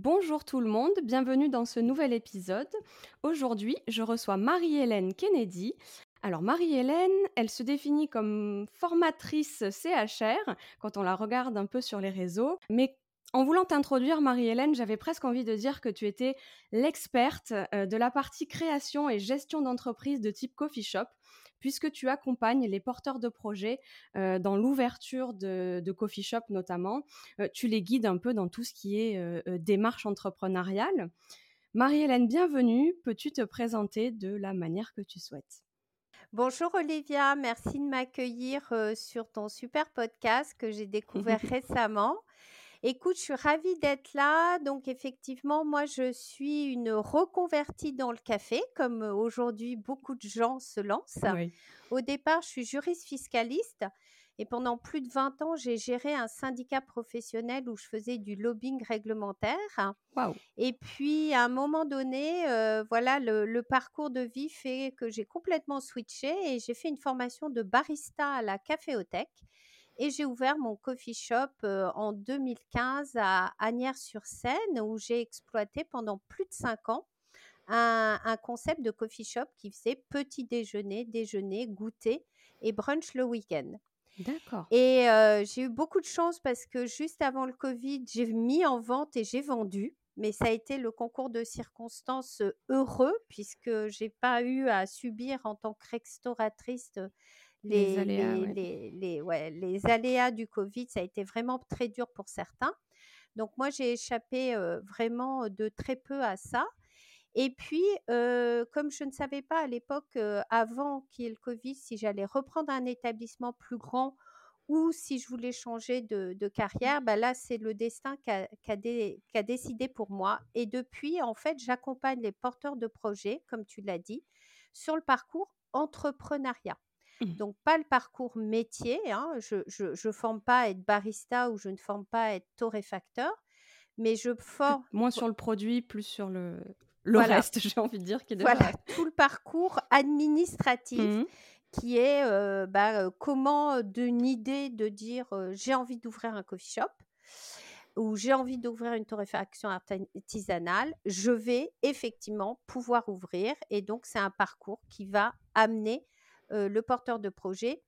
Bonjour tout le monde, bienvenue dans ce nouvel épisode. Aujourd'hui, je reçois Marie-Hélène Kennedy. Alors Marie-Hélène, elle se définit comme formatrice CHR quand on la regarde un peu sur les réseaux, mais en voulant t'introduire, Marie-Hélène, j'avais presque envie de dire que tu étais l'experte euh, de la partie création et gestion d'entreprise de type coffee shop puisque tu accompagnes les porteurs de projets euh, dans l'ouverture de, coffee shop notamment. Euh, tu les guides un peu dans tout ce qui est euh, démarche entrepreneuriale. Marie-Hélène, bienvenue. Peux-tu te présenter de la manière que tu souhaites? Bonjour Olivia, merci de m'accueillir sur ton super podcast que j'ai découvert récemment. Écoute, je suis ravie d'être là. Donc, effectivement, moi, je suis une reconvertie dans le café, comme aujourd'hui beaucoup de gens se lancent. Au départ, je suis juriste fiscaliste. Et pendant plus de 20 ans, j'ai géré un syndicat professionnel où je faisais du lobbying réglementaire. Et puis, à un moment donné, voilà, le, le, parcours de vie fait que j'ai complètement switché et j'ai fait une formation de barista à la caféothèque. Et j'ai ouvert mon coffee shop en 2015 à Agnières-sur-Seine où j'ai exploité pendant plus de cinq ans un, concept de coffee shop qui faisait petit déjeuner, déjeuner, goûter et brunch le week-end. D'accord. Et j'ai eu beaucoup de chance parce que juste avant le Covid, j'ai mis en vente et j'ai vendu. Mais ça a été le concours de circonstances heureux puisque j'ai pas eu à subir en tant que restauratrice les, aléas, les, aléas du Covid, ça a été vraiment très dur pour certains. Donc moi, j'ai échappé vraiment de très peu à ça. Et puis, comme je ne savais pas à l'époque, avant qu'il y ait le Covid, si j'allais reprendre un établissement plus grand ou si je voulais changer de, carrière, bah là, c'est le destin qui a, décidé pour moi. Et depuis, en fait, j'accompagne les porteurs de projets, comme tu l'as dit, sur le parcours entrepreneuriat. Mmh. Donc, pas le parcours métier. Hein, je ne forme pas à être barista ou je ne forme pas à être torréfacteur, mais je forme. Moins sur le produit, plus sur le, le reste, j'ai envie de dire. Qui est voilà, tout le parcours administratif. Mmh. qui est bah, comment d'une idée de dire j'ai envie d'ouvrir un coffee shop ou j'ai envie d'ouvrir une torréfaction artisanale, je vais effectivement pouvoir ouvrir. Et donc, c'est un parcours qui va amener le porteur de projet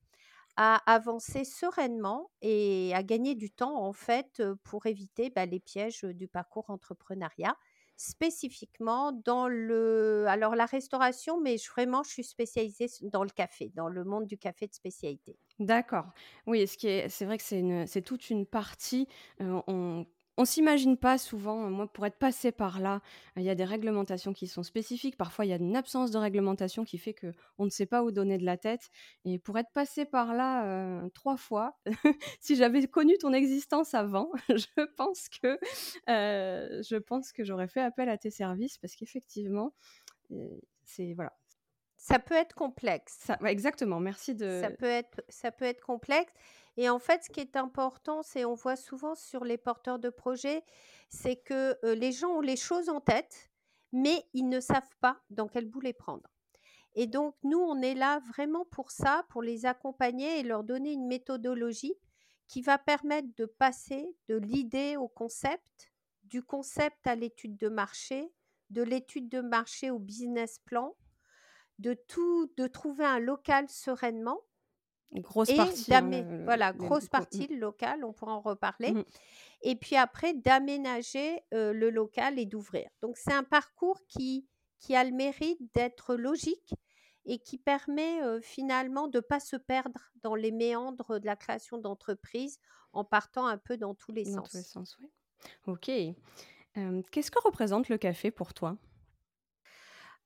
à avancer sereinement et à gagner du temps en fait pour éviter bah, les pièges du parcours entrepreneuriat. Spécifiquement dans le alors la restauration mais vraiment je suis spécialisée dans le café dans le monde du café de spécialité. D'accord. Oui ce qui est c'est vrai que c'est c'est toute une partie on s'imagine pas souvent, moi pour être passé par là, il y a des réglementations qui sont spécifiques, parfois il y a une absence de réglementation qui fait que on ne sait pas où donner de la tête. Et pour être passé par là euh, trois fois, si j'avais connu ton existence avant, je pense que euh, je pense que j'aurais fait appel à tes services parce qu'effectivement, euh, c'est voilà. Ça peut être complexe. Ça, exactement, merci de. Ça peut être, ça peut être complexe. Et en fait, ce qui est important, c'est on voit souvent sur les porteurs de projets, c'est que les gens ont les choses en tête, mais ils ne savent pas dans quel bout les prendre. Et donc, nous, on est là vraiment pour ça, pour les accompagner et leur donner une méthodologie qui va permettre de passer de l'idée au concept, du concept à l'étude de marché, de l'étude de marché au business plan, de tout, de trouver un local sereinement Grosse partie. Hein, voilà, grosse partie, le local, on pourra en reparler. Mmh et puis après, d'aménager le local et d'ouvrir. Donc, c'est un parcours qui, qui a le mérite d'être logique et qui permet finalement de ne pas se perdre dans les méandres de la création d'entreprise en partant un peu dans tous les Dans sens. tous les sens, oui. Ok. Qu'est-ce que représente le café pour toi?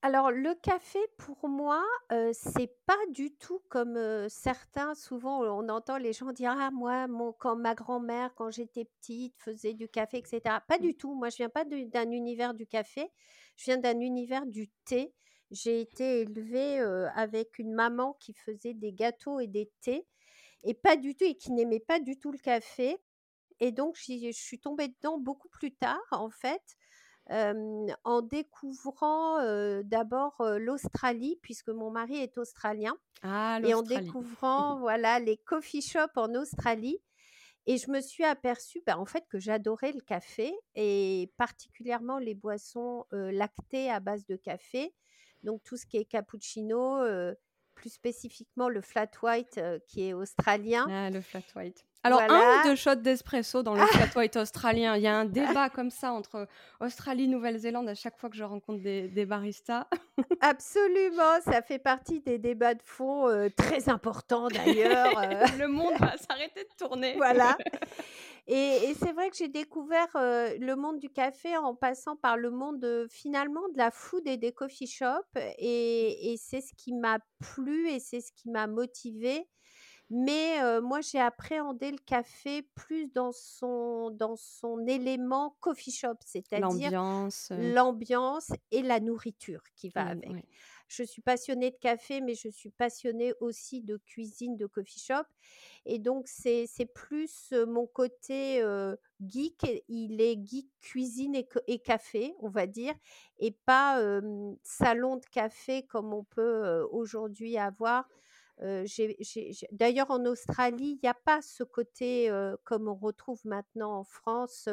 Alors le café pour moi, euh, c'est pas du tout comme, certains souvent on entend les gens dire: «Ah moi mon quand ma grand-mère quand j'étais petite faisait du café» et cetera. Pas Mmh. du tout, moi je viens pas de d'un univers du café, je viens d'un univers du thé. J'ai été élevée, avec une maman qui faisait des gâteaux et des thés et pas du tout et qui n'aimait pas du tout le café et donc j'y je suis tombée dedans beaucoup plus tard en fait. En découvrant, d'abord, l'Australie puisque mon mari est australien Ah, et en découvrant, voilà, les coffee shops en Australie et je me suis aperçue, bah, en fait, que j'adorais le café et particulièrement les boissons, lactées à base de café. Donc tout ce qui est cappuccino, plus spécifiquement le flat white, qui est australien. Ah, le flat white. Alors, un ou deux shots d'espresso dans le flat white australien? Il y a un débat comme ça entre Australie, Nouvelle-Zélande à chaque fois que je rencontre des des baristas. Absolument, ça fait partie des débats de fond, heu, très importants d'ailleurs, heu, Le monde va s'arrêter de tourner. voilà et et c'est vrai que j'ai découvert, heu, le monde du café en passant par le monde, finalement de la food et des coffee shops et et c'est ce qui m'a plu et c'est ce qui m'a motivée. Mais, moi j'ai appréhendé le café plus dans son dans son élément coffee shop, c'est-à-dire L'ambiance, et la nourriture qui va la avec. Je suis passionnée de café, mais je suis passionnée aussi de cuisine, de coffee shop et donc c'est c'est plus, mon côté, geek, il est geek cuisine et café, on va dire et pas, salon de café comme on peut, aujourd'hui avoir. D'ailleurs en Australie, il y a pas ce côté, comme on retrouve maintenant en France,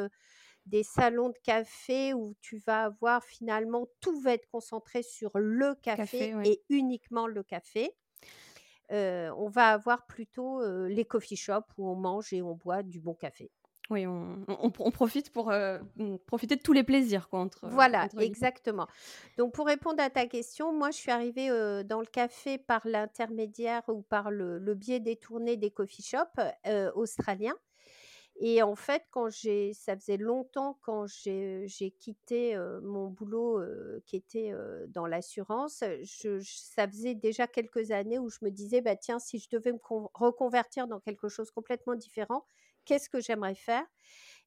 des salons de café où tu vas avoir finalement tout va être concentré sur le Café, café ouais. et uniquement le café. On va avoir plutôt, les coffee shops où on mange et on boit du bon café. Oui, on on on profite pour, heu, mmh, profiter de tous les plaisirs quoi, entre, Voilà, entre exactement. Donc pour répondre à ta question, moi je suis arrivée, heu, dans le café par l'intermédiaire ou par le le biais détourné des coffee shops, heu, australiens et en fait quand j'ai ça faisait longtemps quand j'ai quitté, mon boulot, qui était, dans l'assurance, je ça faisait déjà quelques années où je me disais: «Bah tiens, si je devais me con reconvertir dans quelque chose complètement différent, qu'est-ce que j'aimerais faire?»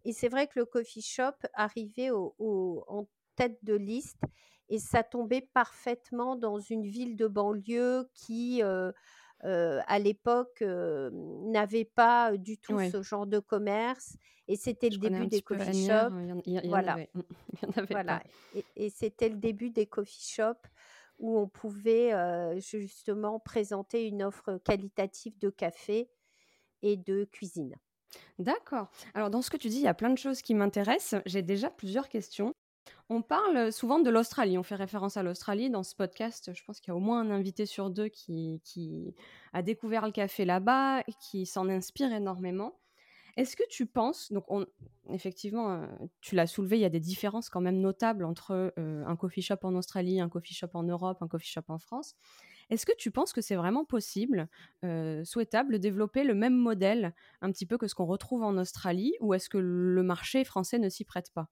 Et c'est vrai que le coffee shop arrivait au au en tête de liste et ça tombait parfaitement dans une ville de banlieue qui, heu heu, à l'époque, hem, n'avait pas du tout Ouais, ce genre de commerce et c'était le début des coffee shops. Voilà, voilà pas. et et c'était le début des coffee shops où on pouvait, justement présenter une offre qualitative de café et de cuisine. D'accord. Alors dans ce que tu dis, il y a plein de choses qui m'intéressent. J'ai déjà plusieurs questions. On parle souvent de l'Australie, on fait référence à l'Australie dans ce podcast. Je pense qu'il y a au moins un invité sur 2 qui qui a découvert le café là-bas et qui s'en inspire énormément. Est-ce que tu penses donc on effectivement, heu, tu l'as soulevé, il y a des différences quand même notables entre, heu, un coffee shop en Australie, un coffee shop en Europe, un coffee shop en France. Est-ce que tu penses que c'est vraiment possible, souhaitable de développer le même modèle, un petit peu que ce qu'on retrouve en Australie? Ou est-ce que le marché français ne s'y prête pas?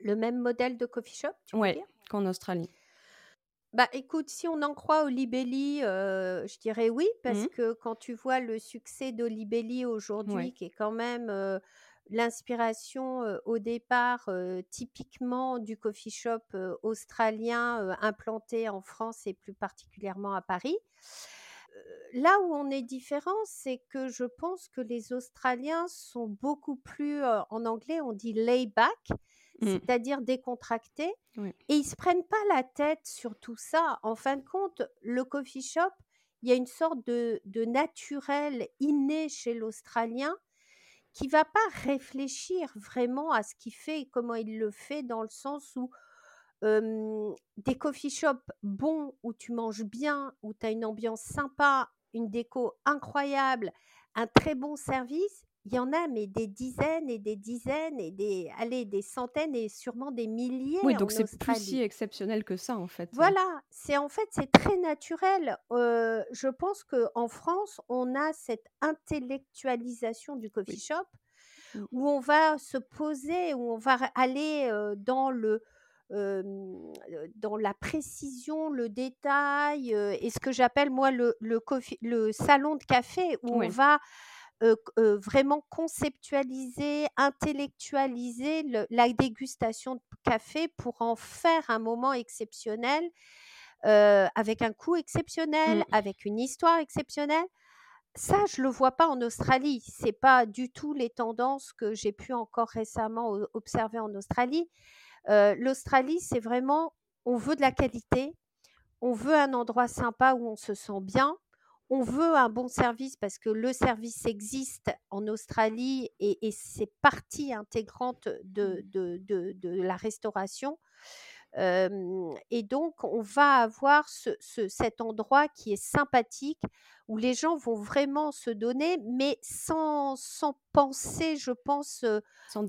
Le même modèle de coffee shop, tu Ouais, qu'en Australie. Bah, écoute, si on en croit Olibelli, heu, je dirais oui, Mmh parce que quand tu vois le succès d'Olibelli Ouais, aujourd'hui, qui est quand même, l'inspiration, au départ, typiquement du coffee shop, australien, implanté en France et plus particulièrement à Paris. Là où on est différent, c'est que je pense que les Australiens sont beaucoup plus, en anglais on dit «laid back», mmh, c'est-à-dire décontractés et ils se prennent pas la tête sur tout ça. En fin de compte, le coffee shop, il y a une sorte de de naturel inné chez l'Australien qui va pas réfléchir vraiment à ce qu'il fait et comment il le fait dans le sens où, des coffee shops bons où tu manges bien, où tu as une ambiance sympa, une déco incroyable, un très bon service, il y en a mais des dizaines et des dizaines et des allez, des centaines et sûrement des milliers Oui, en donc c'est plus si exceptionnel que ça, en fait, heu. Voilà, c'est en fait, c'est très naturel. Je pense qu'en France, on a cette intellectualisation du coffee Oui. shop Mmh. où on va se poser, où on va aller, dans le, dans la précision, le détail, et ce que j'appelle moi le le coffee le salon de café où on va, heu, vraiment conceptualiser, intellectualiser le la dégustation de café pour en faire un moment exceptionnel, avec un coût exceptionnel, Mmh. avec une histoire exceptionnelle. Ça, je le vois pas en Australie. C'est pas du tout les tendances que j'ai pu encore récemment observer en Australie. L'Australie, c'est vraiment on veut de la qualité, on veut un endroit sympa où on se sent bien, on veut un bon service parce que le service existe en Australie et et c'est partie intégrante de Mmh. de de de la restauration. Et donc on va avoir ce ce cet endroit qui est sympathique, où les gens vont vraiment se donner, mais sans sans pensée, je pense, heu, Sans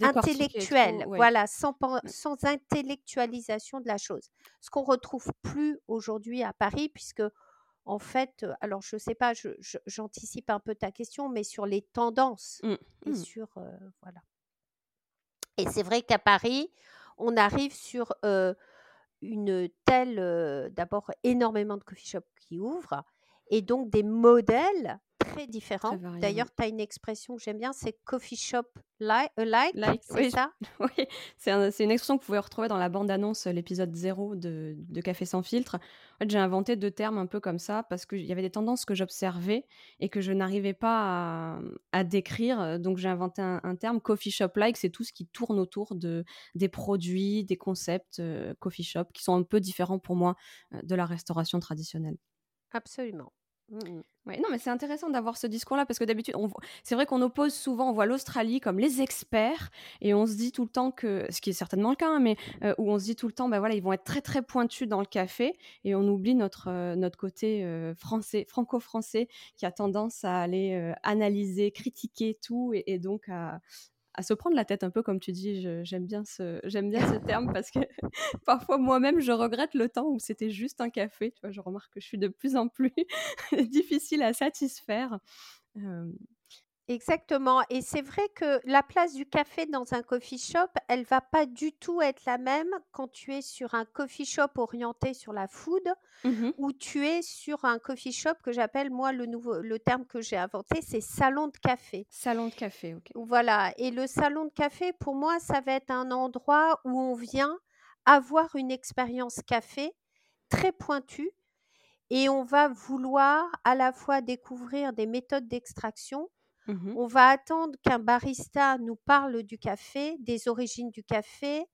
trop, intellectuelle. ouais. Voilà, sans Ouais. sans intellectualisation de la chose. Ce qu'on retrouve plus aujourd'hui à Paris puisqu'en fait, alors je sais pas, j'anticipe un peu ta question, mais sur les tendances Mmh. et Mmh. sur, voilà. Et c'est vrai qu'à Paris, on arrive sur, une telle, d'abord énormément de coffee shop qui ouvrent et donc des modèles très différents. D'ailleurs, tu as une expression que j'aime bien, c'est coffee shop li alike, Like, c'est oui, ça? oui, c'est un c'est une expression que vous pouvez retrouver dans la bande annonce, heu, l'épisode 0 de de Café sans filtre. En fait, j'ai inventé 2 termes un peu comme ça parce qu'il y avait des tendances que j'observais et que je n'arrivais pas à, à décrire, heu, donc j'ai inventé un un terme coffee shop like, c'est tout ce qui tourne autour de des produits, des concepts, coffee shop qui sont un peu différents pour moi, de la restauration traditionnelle. Absolument. Mmh mh. Ouais, non, mais c'est intéressant d'avoir ce discours-là parce que d'habitude, on c'est vrai qu'on oppose souvent, on voit l'Australie comme les experts et on se dit tout le temps que ce qui est certainement le cas, hein, mais heu, où on se dit tout le temps, bah, voilà, ils vont être très, très pointus dans le café et on oublie notre, heu, notre côté, heu, français, franco-français qui a tendance à aller, analyser, critiquer tout et donc à à se prendre la tête un peu comme tu dis. J'aime bien ce j'aime bien ce terme parce que parfois moi-même je regrette le temps où c'était juste un café, tu vois? Je remarque que je suis de plus en plus difficile à satisfaire, Exactement et c'est vrai que la place du café dans un coffee shop, elle va pas du tout être la même quand tu es sur un coffee shop orienté sur la food Mmh mh. ou tu es sur un coffee shop que j'appelle moi le nouveau le terme que j'ai inventé, c'est salon de café. Salon de café, OK. Voilà et le salon de café pour moi, ça va être un endroit où on vient avoir une expérience café très pointue et on va vouloir à la fois découvrir des méthodes d'extraction. Mmh mh. On va attendre qu'un barista nous parle du café, des origines du café,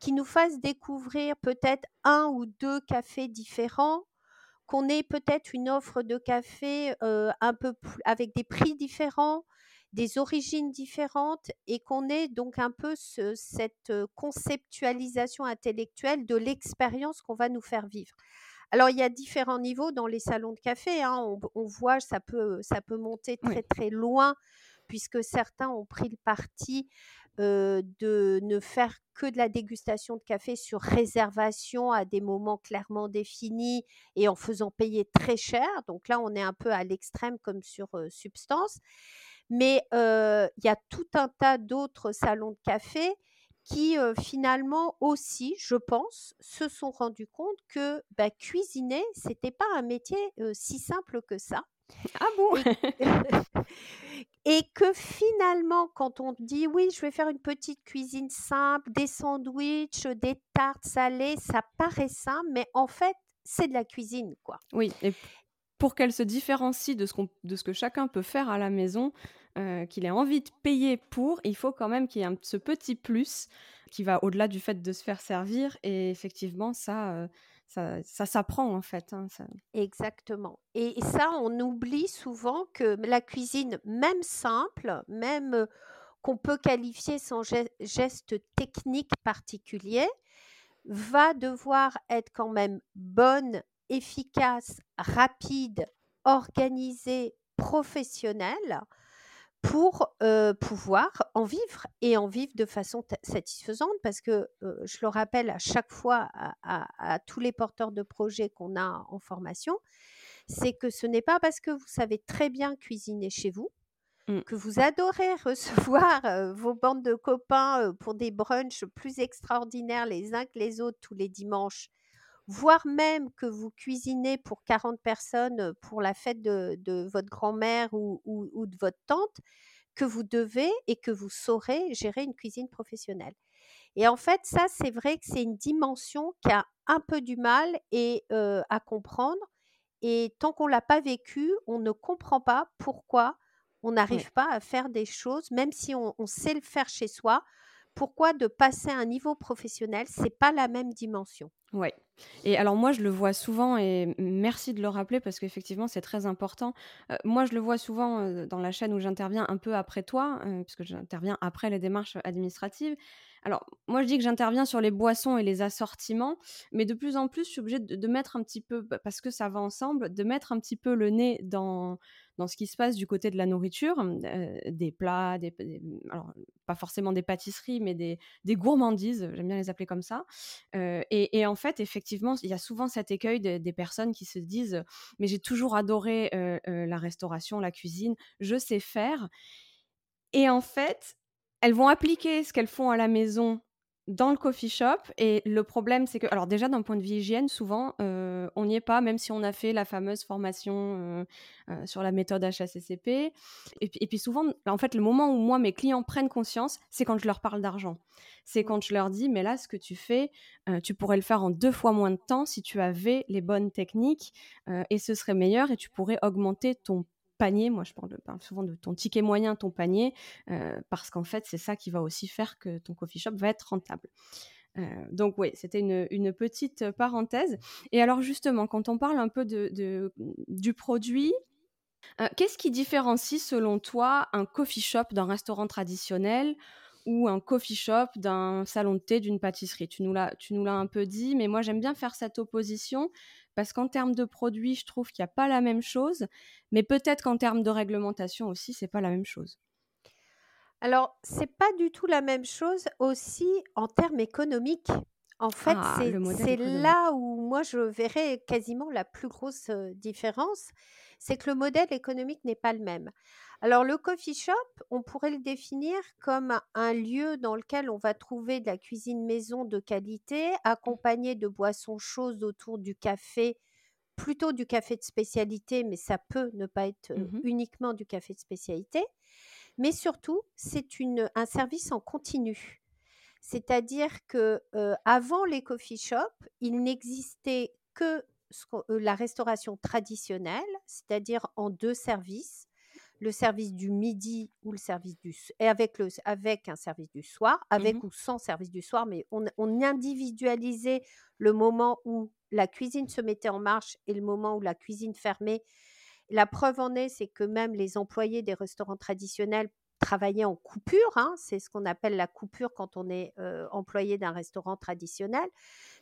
qu'il nous fasse découvrir peut-être 1 ou 2 cafés différents, qu'on ait peut-être une offre de café, heu, un peu pl avec des prix différents, des origines différentes et qu'on ait donc un peu ce cette, heu, conceptualisation intellectuelle de l'expérience qu'on va nous faire vivre. Alors il y a différents niveaux dans les salons de café, hein, on voit ça peut ça peut monter Oui. très, très loin puisque certains ont pris le parti, de ne faire que de la dégustation de café sur réservation à des moments clairement définis et en faisant payer très cher. Donc là, on est un peu à l'extrême comme sur, Substance. Mais il y a tout un tas d'autres salons de café qui, finalement aussi, je pense, se sont rendus compte que, bah, cuisiner, c'était pas un métier, si simple que ça Ah bon? et que finalement, quand on dit: «Oui, je vais faire une petite cuisine simple, des sandwichs, des tartes salées», ça paraît simple, mais en fait, c'est de la cuisine, quoi. Oui et pour qu'elle se différencie de ce de ce que chacun peut faire à la maison, heu, qu'il ait envie de payer pour, il faut quand même qu'il y ait ce petit plus qui va au-delà du fait de se faire servir. Et effectivement ça, heu, ça ça s'apprend en fait, hein, Exactement. Et ça, on oublie souvent que la cuisine, même simple, même, heu, qu'on peut qualifier sans ge geste technique particulier, va devoir être quand même bonne, efficace, rapide, organisée, professionnelle pour pouvoir en vivre et en vivre de façon satisfaisante parce que je le rappelle à chaque fois à, tous les porteurs de projets qu'on a en formation, c'est que ce n'est pas parce que vous savez très bien cuisiner chez vous, mmh. que vous adorez recevoir vos bandes de copains pour des brunchs plus extraordinaires les uns que les autres tous les dimanches voire même que vous cuisinez pour 40 personnes pour la fête de, votre grand-mère ou, de votre tante, que vous devez et que vous saurez gérer une cuisine professionnelle. Et en fait, ça, c'est vrai que c'est une dimension qui a un peu du mal et, à comprendre. Et tant qu'on ne l'a pas vécu, on ne comprend pas pourquoi on n'arrive pas à faire des choses, même si on, on, sait le faire chez soi. Pourquoi de passer à un niveau professionnel, c'est pas la même dimension? Ouais. Et alors moi, je le vois souvent, et merci de le rappeler parce qu'effectivement, c'est très important. Euh, moi, je le vois souvent euh, dans la chaîne où j'interviens un peu après toi, euh, puisque j'interviens après les démarches administratives. Alors, moi, je dis que j'interviens sur les boissons et les assortiments, mais de plus en plus, je suis obligée de, mettre un petit peu, parce que ça va ensemble, de mettre un petit peu le nez dans, dans ce qui se passe du côté de la nourriture, euh, des plats, des, alors pas forcément des pâtisseries, mais des, des gourmandises, j'aime bien les appeler comme ça. Euh, et, en fait, effectivement, il y a souvent cet écueil des personnes qui se disent, mais j'ai toujours adoré euh, la restauration, la cuisine, je sais faire. Et en fait, elles vont appliquer ce qu'elles font à la maison dans le coffee shop. Et le problème, c'est que, alors déjà, d'un point de vue hygiène, souvent, euh, on n'y est pas, même si on a fait la fameuse formation euh, euh, sur la méthode HACCP. Et et puis souvent, en fait, le moment où moi, mes clients prennent conscience, c'est quand je leur parle d'argent. C'est quand je leur dis, mais là, ce que tu fais, tu pourrais le faire en deux fois moins de temps si tu avais les bonnes techniques et ce serait meilleur et tu pourrais augmenter ton panier. Moi, je parle, souvent de ton ticket moyen, ton panier, euh, parce qu'en fait, c'est ça qui va aussi faire que ton coffee shop va être rentable. Euh, donc oui, c'était une, petite parenthèse. Et alors justement, quand on parle un peu de, du produit, euh, qu'est-ce qui différencie selon toi un coffee shop d'un restaurant traditionnel ou un coffee shop d'un salon de thé, d'une pâtisserie? Tu nous l'as un peu dit, mais moi j'aime bien faire cette opposition parce qu'en termes de produits, je trouve qu'il n'y a pas la même chose, mais peut-être qu'en termes de réglementation aussi, c'est pas la même chose. Alors, c'est pas du tout la même chose aussi en termes économiques. En fait, ah, c'est là où moi je verrais quasiment la plus grosse différence, c'est que le modèle économique n'est pas le même. Alors le coffee shop, on pourrait le définir comme un lieu dans lequel on va trouver de la cuisine maison de qualité, accompagné de boissons chaudes autour du café, plutôt du café de spécialité, mais ça peut ne pas être mmh uniquement du café de spécialité. Mais surtout, c'est un service en continu. C'est-à-dire que avant les coffee shops, il n'existait que la restauration traditionnelle, c'est-à-dire en deux services le service du midi ou le service du et avec le avec un service du soir, mmh avec ou sans service du soir, mais on, on, individualisait le moment où la cuisine se mettait en marche et le moment où la cuisine fermait. La preuve en est, c'est que même les employés des restaurants traditionnels travaillaient en coupure. Hein, c'est ce qu'on appelle la coupure quand on est employé d'un restaurant traditionnel.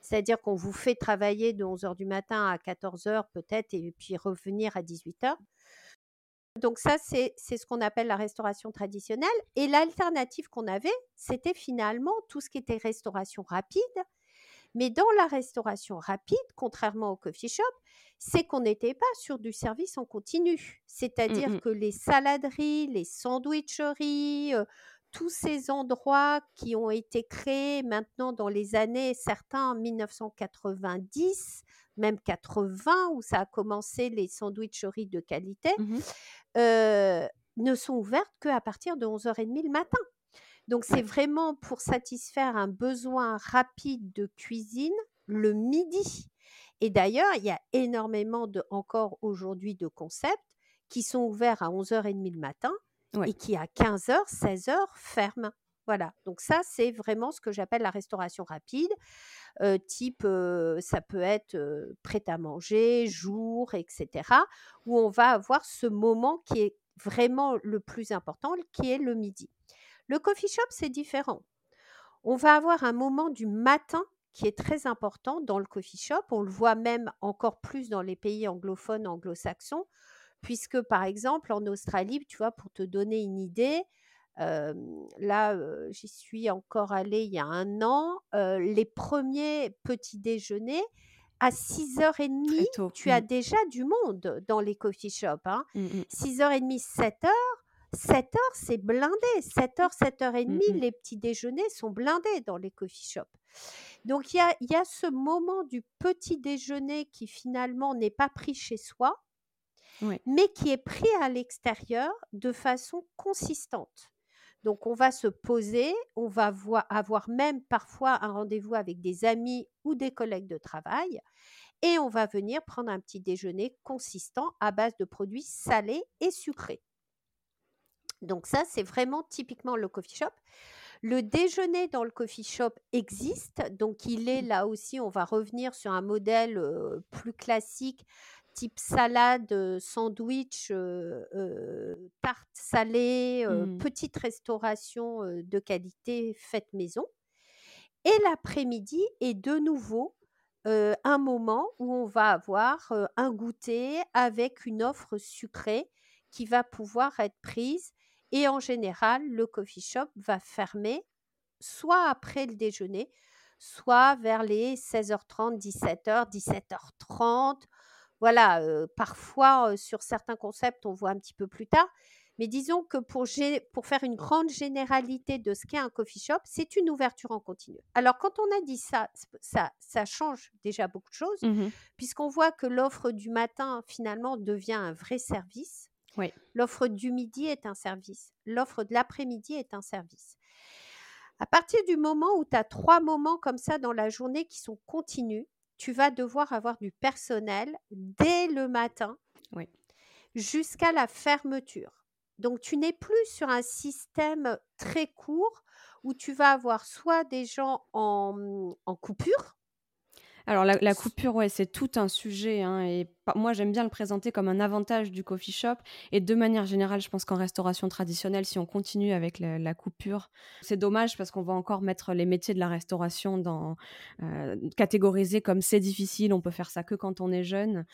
C'est-à-dire qu'on vous fait travailler de 11h du matin à 14h peut-être et puis revenir à 18h. Donc ça, c'est ce qu'on appelle la restauration traditionnelle. Et l'alternative qu'on avait, c'était finalement tout ce qui était restauration rapide. Mais dans la restauration rapide, contrairement au coffee shop, c'est qu'on n'était pas sur du service en continu. Mmh C'est-à-dire que les saladeries, les sandwicheries, tous ces endroits qui ont été créés maintenant dans les années, certains en 1990, même 80, où ça a commencé les sandwicheries de qualité, mmh ne sont ouvertes qu'à partir de 11h30 le matin. Donc c'est vraiment pour satisfaire un besoin rapide de cuisine le midi. Et d'ailleurs, il y a énormément de, encore aujourd'hui de concepts qui sont ouverts à 11h30 le matin et qui à 15h, 16h ferment. Voilà, donc ça c'est vraiment ce que j'appelle la restauration rapide, type ça peut être prêt à manger, jour, etc., où on va avoir ce moment qui est vraiment le plus important, qui est le midi. Le coffee shop c'est différent. On va avoir un moment du matin qui est très important dans le coffee shop. On le voit même encore plus dans les pays anglophones, anglo-saxons. puisque par exemple en Australie, tu vois, pour te donner une idée, là, j'y suis encore allée il y a un an, les premiers petits déjeuners, à 6h30, tu as mmh. déjà du monde dans les coffee shops. Hein. 6h30, 7h, 7h, c'est blindé. 7h, 7h30, les petits déjeuners sont blindés dans les coffee shops. Donc, il y a, ce moment du petit déjeuner qui finalement n'est pas pris chez soi, mais qui est pris à l'extérieur de façon consistante. Donc, on va se poser, on va avoir même parfois un rendez-vous avec des amis ou des collègues de travail, et on va venir prendre un petit déjeuner consistant à base de produits salés et sucrés. Donc ça, c'est vraiment typiquement le coffee shop. Le déjeuner dans le coffee shop existe, donc il est mmh. là aussi, on va revenir sur un modèle plus classique, type salade, sandwich, tarte salée, mmh. petite restauration de qualité faite maison. Et l'après-midi est de nouveau un moment où on va avoir un goûter avec une offre sucrée qui va pouvoir être prise et en général, le coffee shop va fermer soit après le déjeuner, soit vers les 16h30, 17h, 17h30. Voilà, parfois sur certains concepts, on voit un petit peu plus tard. Mais disons que pour, pour faire une grande généralité de ce qu'est un coffee shop, c'est une ouverture en continu. Alors, quand on a dit ça, ça, ça change déjà beaucoup de choses, mmh puisqu'on voit que l'offre du matin, finalement, devient un vrai service. L'offre du midi est un service. L'offre de l'après-midi est un service. À partir du moment où tu as trois moments comme ça dans la journée qui sont continus, tu vas devoir avoir du personnel dès le matin jusqu'à la fermeture. Donc tu n'es plus sur un système très court où tu vas avoir soit des gens en coupure, alors la, coupure, ouais, c'est tout un sujet. Hein, et moi, j'aime bien le présenter comme un avantage du coffee shop. Et de manière générale, je pense qu'en restauration traditionnelle, si on continue avec la, coupure, c'est dommage parce qu'on va encore mettre les métiers de la restauration dans euh, catégorisés comme c'est difficile, on peut faire ça que quand on est jeune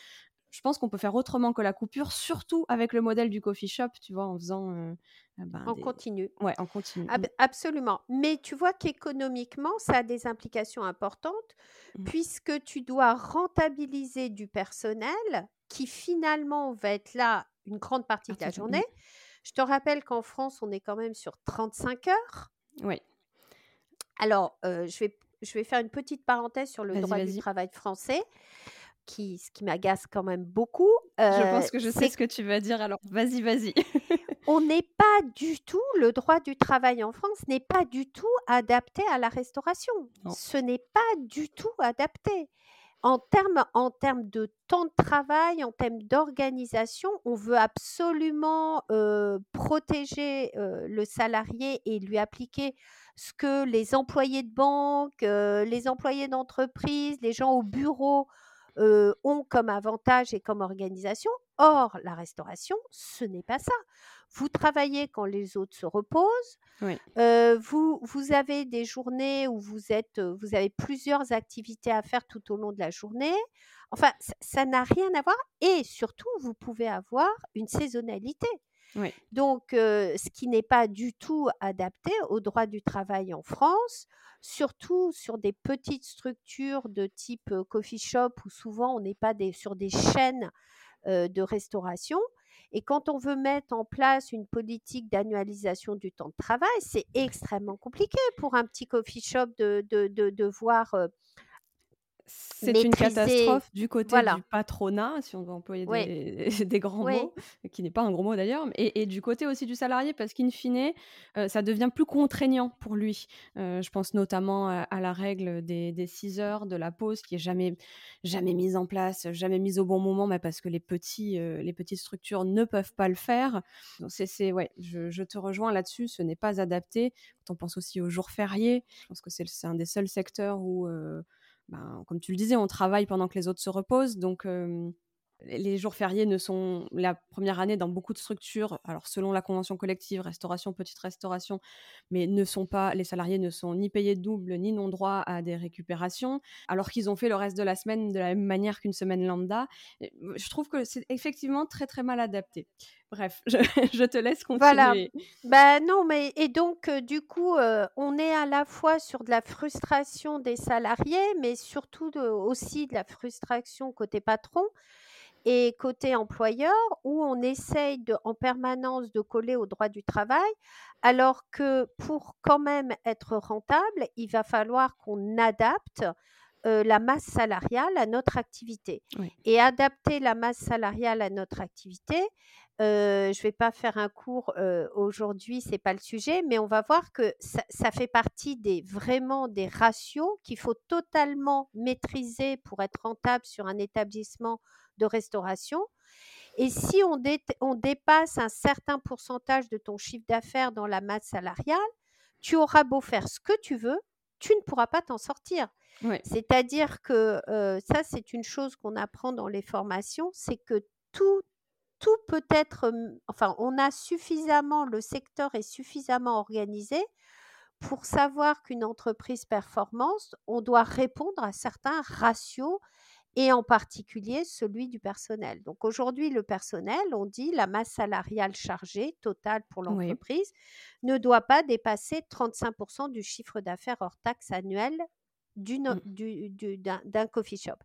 je pense qu'on peut faire autrement que la coupure, surtout avec le modèle du coffee shop, tu vois, en faisant. Euh, euh, ben, en continu. Ouais, en continu. Mm. absolument. Mais tu vois qu'économiquement, ça a des implications importantes, mmh. puisque tu dois rentabiliser du personnel qui finalement va être là une grande partie de la journée. Je te rappelle qu'en France, on est quand même sur 35 heures. Oui. Alors, euh, je, vais, je vais faire une petite parenthèse sur le droit du travail français qui, ce qui m'agace quand même beaucoup. je pense que je sais ce que tu vas dire, alors vas-y, vas-y. on n'est pas du tout, le droit du travail en France n'est pas du tout adapté à la restauration. Ce n'est pas du tout adapté. En termes, en termes de temps de travail, en termes d'organisation, on veut absolument protéger le salarié et lui appliquer ce que les employés de banque, les employés d'entreprise, les gens au bureau ont comme avantage et comme organisation. Or, la restauration, ce n'est pas ça. Vous travaillez quand les autres se reposent. vous, vous avez des journées où vous, êtes, vous avez plusieurs activités à faire tout au long de la journée. Enfin, ça n'a rien à voir. Et surtout, vous pouvez avoir une saisonnalité. Donc, ce qui n'est pas du tout adapté au droit du travail en France, surtout sur des petites structures de type coffee shop où souvent on n'est pas sur des chaînes de restauration. Et quand on veut mettre en place une politique d'annualisation du temps de travail, c'est extrêmement compliqué pour un petit coffee shop de, de, de, de voir c'est une catastrophe du côté du patronat, si on veut employer des, grands mots, qui n'est pas un gros mot d'ailleurs, et, du côté aussi du salarié, parce qu'in fine, euh, ça devient plus contraignant pour lui. Euh, je pense notamment à, la règle des, des 6 heures de la pause, qui est jamais, jamais mise en place, jamais mise au bon moment, mais parce que les, petits, euh, les petites structures ne peuvent pas le faire. c'est, ouais, je, te rejoins là-dessus, ce n'est pas adapté. Quand on pense aussi aux jours fériés, je pense que c'est, un des seuls secteurs où ben, comme tu le disais, on travaille pendant que les autres se reposent. Donc, les jours fériés ne sont la première année dans beaucoup de structures, alors selon la convention collective, restauration, petite restauration, mais ne sont pas, les salariés ne sont ni payés double ni non droit à des récupérations, alors qu'ils ont fait le reste de la semaine de la même manière qu'une semaine lambda. Je trouve que c'est effectivement très très mal adapté. Bref, je, te laisse continuer. Voilà. Ben non, mais et donc du coup, on est à la fois sur de la frustration des salariés, mais surtout aussi de la frustration côté patron et côté employeur où on essaye de, en permanence de coller au droit du travail, alors que pour quand même être rentable, il va falloir qu'on adapte la masse salariale à notre activité. Et adapter la masse salariale à notre activité, je ne vais pas faire un cours aujourd'hui, c'est pas le sujet, mais on va voir que ça, ça, fait partie des vraiment des ratios qu'il faut totalement maîtriser pour être rentable sur un établissement de restauration. Et si on, on dépasse un certain pourcentage de ton chiffre d'affaires dans la masse salariale, tu auras beau faire ce que tu veux, tu ne pourras pas t'en sortir. C'est-à-dire que ça, c'est une chose qu'on apprend dans les formations, c'est que tout, tout peut être, enfin, on a suffisamment, le secteur est suffisamment organisé pour savoir qu'une entreprise performance, on doit répondre à certains ratios et en particulier celui du personnel. Donc aujourd'hui, le personnel, on dit la masse salariale chargée totale pour l'entreprise ne doit pas dépasser 35% du chiffre d'affaires hors taxe annuel mmh. d'un coffee shop.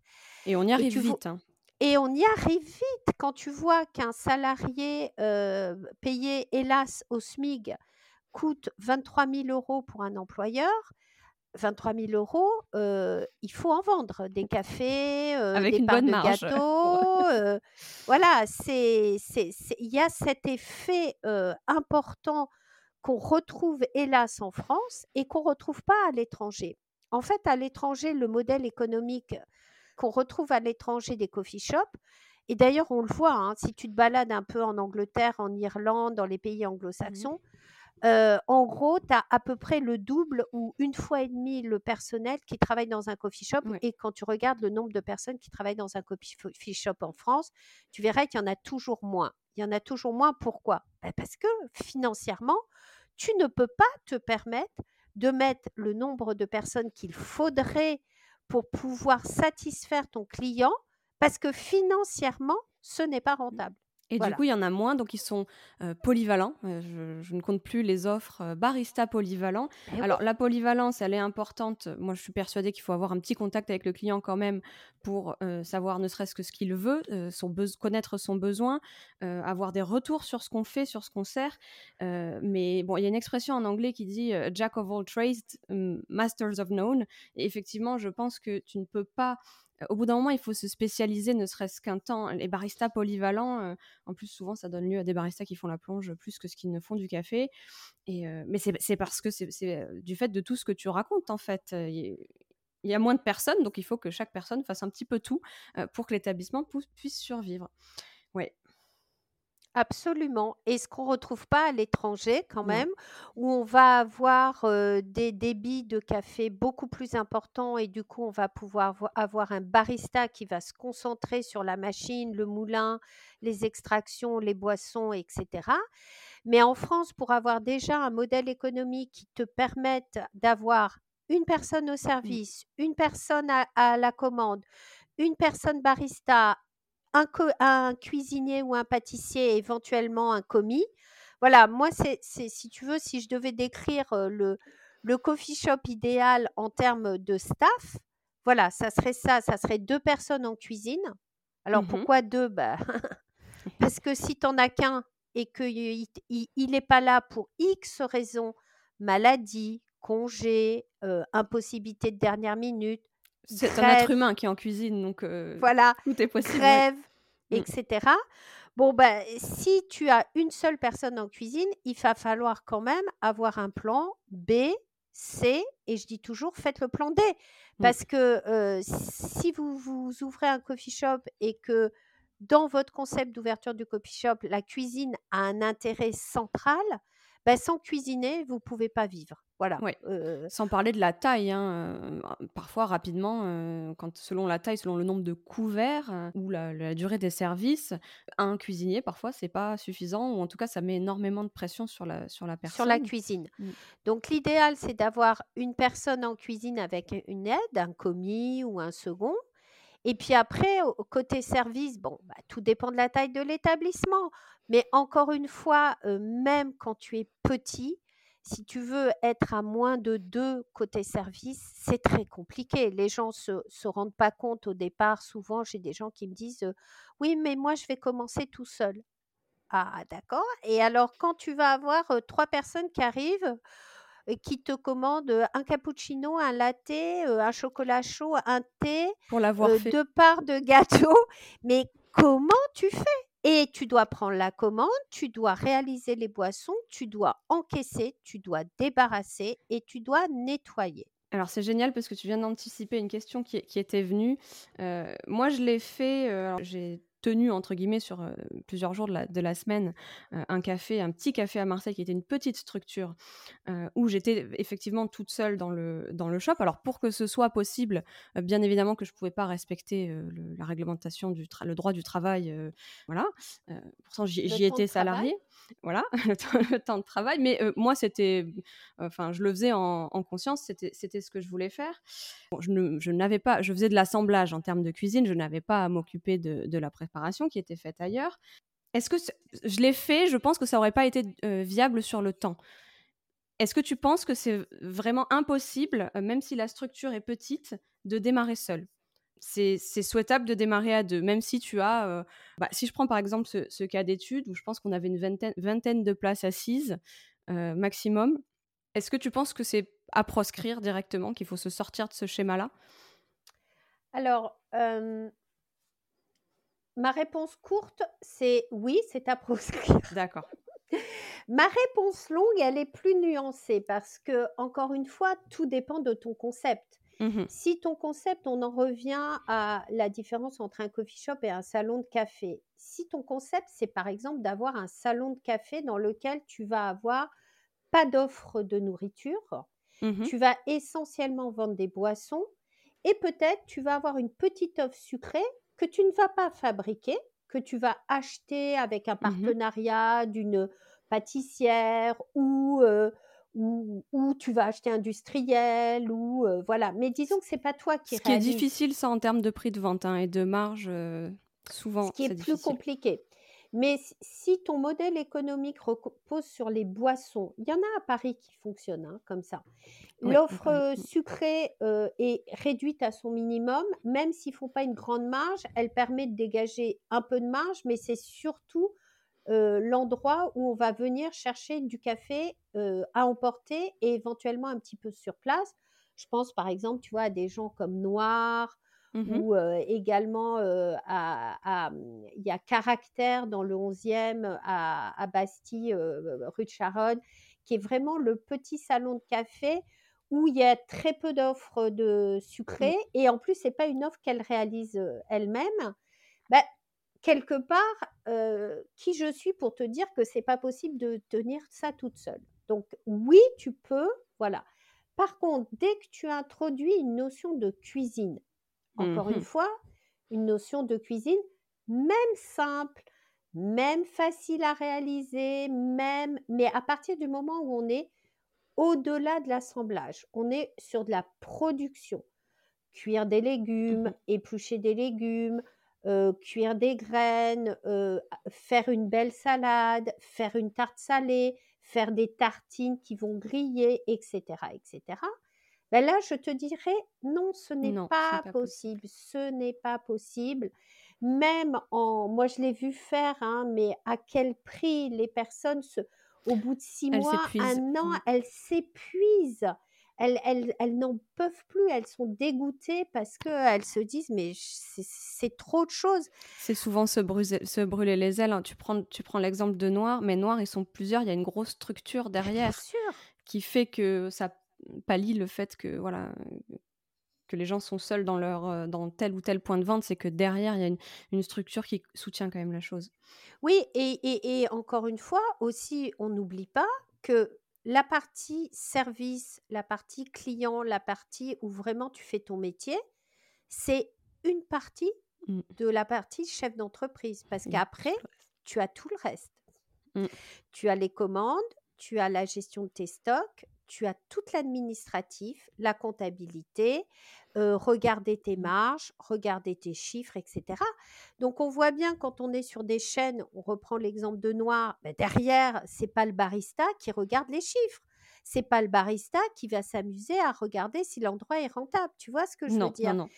Et on y arrive vite. Hein. Et on y arrive vite quand tu vois qu'un salarié payé, hélas, au SMIG coûte 23 000 euros pour un employeur 23 000 euros, il faut en vendre des cafés, Avec des une parts bonne de gâteaux. voilà, c'est, il y a cet effet important qu'on retrouve hélas en France et qu'on retrouve pas à l'étranger. En fait, à l'étranger, le modèle économique qu'on retrouve à l'étranger des coffee shops, et d'ailleurs on le voit, hein, si tu te balades un peu en Angleterre, en Irlande, dans les pays mmh en gros, tu as à peu près le double ou une fois et demi le personnel qui travaille dans un coffee shop. Et quand tu regardes le nombre de personnes qui travaillent dans un coffee shop en France, tu verrais qu'il y en a toujours moins. Il y en a toujours moins. Pourquoi? Ben, Parce que financièrement, tu ne peux pas te permettre de mettre le nombre de personnes qu'il faudrait pour pouvoir satisfaire ton client parce que financièrement, ce n'est pas rentable. Et du coup, il y en a moins, donc ils sont polyvalents. je, ne compte plus les offres barista polyvalents. Eh Alors, la polyvalence, elle est importante. Moi, je suis persuadée qu'il faut avoir un petit contact avec le client quand même pour savoir ne serait-ce que ce qu'il veut, son connaître son besoin, avoir des retours sur ce qu'on fait, sur ce qu'on sert. mais bon, il y a une expression en anglais qui dit Jack of all trades, masters of none. Et effectivement, je pense que tu ne peux pas au bout d'un moment, il faut se spécialiser, ne serait-ce qu'un temps. Les baristas polyvalents, euh, en plus, souvent, ça donne lieu à des baristas qui font la plonge plus que ce qu'ils ne font du café. Euh, mais c'est parce que c'est euh, du fait de tout ce que tu racontes, en fait. Il y a moins de personnes, donc il faut que chaque personne fasse un petit peu tout pour que l'établissement puisse survivre. Ouais. Absolument. Et ce qu'on retrouve pas à l'étranger quand même, où on va avoir des débits de café beaucoup plus importants et du coup on va pouvoir avoir un barista qui va se concentrer sur la machine, le moulin, les extractions, les boissons, etc. Mais en France, pour avoir déjà un modèle économique qui te permette d'avoir une personne au service, une personne à la commande, une personne barista, un, cuisinier ou un pâtissier, éventuellement un commis. Voilà, moi, c'est, si tu veux, si je devais décrire le, le coffee shop idéal en termes de staff, voilà, ça serait ça, ça serait deux personnes en cuisine. Alors mmh pourquoi deux? Bah, Parce que si tu n'en as qu'un et qu'il n'est pas là pour X raisons, maladie, congé, impossibilité de dernière minute, c'est un être humain qui est en cuisine, donc voilà, tout est possible. Grève, mmh. etc. Bon, ben, si tu as une seule personne en cuisine, il va falloir quand même avoir un plan B, C, et je dis toujours, faites le plan D. Mmh. Parce que si vous, vous ouvrez un coffee shop et que dans votre concept d'ouverture du coffee shop, la cuisine a un intérêt central, bah, sans cuisiner, vous pouvez pas vivre. Voilà. Ouais. Sans parler de la taille, hein, parfois rapidement, quand selon la taille, selon le nombre de couverts ou la, durée des services, un cuisinier parfois c'est pas suffisant ou en tout cas ça met énormément de pression sur la sur la personne. Sur la cuisine. Mmh. Donc l'idéal c'est d'avoir une personne en cuisine avec une aide, un commis ou un second. Et puis après, côté service, bon, bah, tout dépend de la taille de l'établissement. Mais encore une fois, même quand tu es petit, si tu veux être à moins de deux côté service, c'est très compliqué. Les gens se, se rendent pas compte au départ. Souvent, j'ai des gens qui me disent Oui, mais moi, je vais commencer tout seul. Ah, d'accord. Et alors, quand tu vas avoir trois personnes qui arrivent, qui te commandent un cappuccino, un latte, un chocolat chaud, un thé, pour l'avoir fait. deux parts de gâteau, mais comment tu fais? Et tu dois prendre la commande, tu dois réaliser les boissons, tu dois encaisser, tu dois débarrasser et tu dois nettoyer. Alors c'est génial parce que tu viens d'anticiper une question qui, était venue. moi je l'ai fait, j'ai tenu entre guillemets sur plusieurs jours de la, de la semaine un café, un petit café à Marseille qui était une petite structure où j'étais effectivement toute seule dans le, dans le shop. Alors pour que ce soit possible, bien évidemment que je ne pouvais pas respecter la réglementation du le droit du travail, voilà. pourtant j'y étais salariée, voilà, le temps, de travail. Mais moi c'était, enfin je le faisais en, conscience, c'était c'était ce que je voulais faire. je, je n'avais pas, je faisais de l'assemblage en termes de cuisine, je n'avais pas à m'occuper de, de la préparation qui était faite ailleurs. Est-ce que je l'ai fait Je pense que ça n'aurait pas été viable sur le temps. Est-ce que tu penses que c'est vraiment impossible, même si la structure est petite, de démarrer seul c'est souhaitable de démarrer à deux, même si tu as... Bah, si je prends par exemple ce, cas d'étude, où je pense qu'on avait une vingtaine, de places assises maximum, est-ce que tu penses que c'est à proscrire directement, qu'il faut se sortir de ce schéma-là? Alors, Ma réponse courte, c'est oui, c'est à proscrire. D'accord. Ma réponse longue, elle est plus nuancée parce que, encore une fois, tout dépend de ton concept. Mmh si ton concept, on en revient à la différence entre un coffee shop et un salon de café. Si ton concept, c'est par exemple d'avoir un salon de café dans lequel tu vas avoir pas d'offre de nourriture, mmh tu vas essentiellement vendre des boissons et peut-être tu vas avoir une petite offre sucrée que tu ne vas pas fabriquer, que tu vas acheter avec un mmh partenariat d'une pâtissière ou, ou, tu vas acheter industriel ou voilà. Mais disons que c'est pas toi qui Ce qui est difficile, ça en termes de prix de vente hein, et de marge, souvent. Ce qui est, plus compliqué. Mais si ton modèle économique repose sur les boissons, il y en a à Paris qui fonctionnent hein, comme ça. L'offre sucrée est réduite à son minimum, même s'ils font pas une grande marge, elle permet de dégager un peu de marge, mais c'est surtout l'endroit où on va venir chercher du café à emporter et éventuellement un petit peu sur place. Je pense par exemple, tu vois, à des gens comme Noir, Mmh ou également à, il y a Caractère dans le 11e à, Bastille, rue de Charonne, qui est vraiment le petit salon de café où il y a très peu d'offres de sucré mmh. et en plus c'est pas une offre qu'elle réalise elle-même. Bah, quelque part, qui je suis pour te dire que c'est pas possible de tenir ça toute seule. Donc oui, tu peux, voilà. Par contre, dès que tu introduis une notion de cuisine, encore une mmh fois, une notion de cuisine, même simple, même facile à réaliser, même, mais à partir du moment où on est au-delà de l'assemblage, on est sur de la production. Cuire des légumes, mmh éplucher des légumes, cuire des graines, faire une belle salade, faire une tarte salée, faire des tartines qui vont griller, etc., etc. Ben là, je te dirais non, ce n'est pas, possible. Ce n'est pas possible. Même en, moi, je l'ai vu faire, hein, mais à quel prix les personnes, se, au bout de six mois, un an, mmh. elles s'épuisent. Elles, elles, elles n'en peuvent plus, elles sont dégoûtées parce qu'elles se disent mais c'est trop de choses. C'est souvent se brûler, se brûler les ailes. Hein. Tu prends, tu prends l'exemple de Noir, mais Noir, ils sont plusieurs, il y a une grosse structure derrière qui fait que ça pallie le fait que voilà que les gens sont seuls dans, leur, dans tel ou tel point de vente, c'est que derrière, il y a une, structure qui soutient quand même la chose. Oui, et, et encore une fois, aussi, on n'oublie pas que la partie service, la partie client, la partie où vraiment tu fais ton métier, c'est une partie mmh. de la partie chef d'entreprise. Parce qu'après, tu as tout le reste. Mmh. Tu as les commandes, tu as la gestion de tes stocks, tu as toute l'administratif, la comptabilité, regarder tes mmh. marges, regarder tes chiffres, etc. Donc on voit bien quand on est sur des chaînes, on reprend l'exemple de Noir, ben derrière, c'est pas le barista qui regarde les chiffres. C'est pas le barista qui va s'amuser à regarder si l'endroit est rentable. Tu vois ce que je veux dire non, non.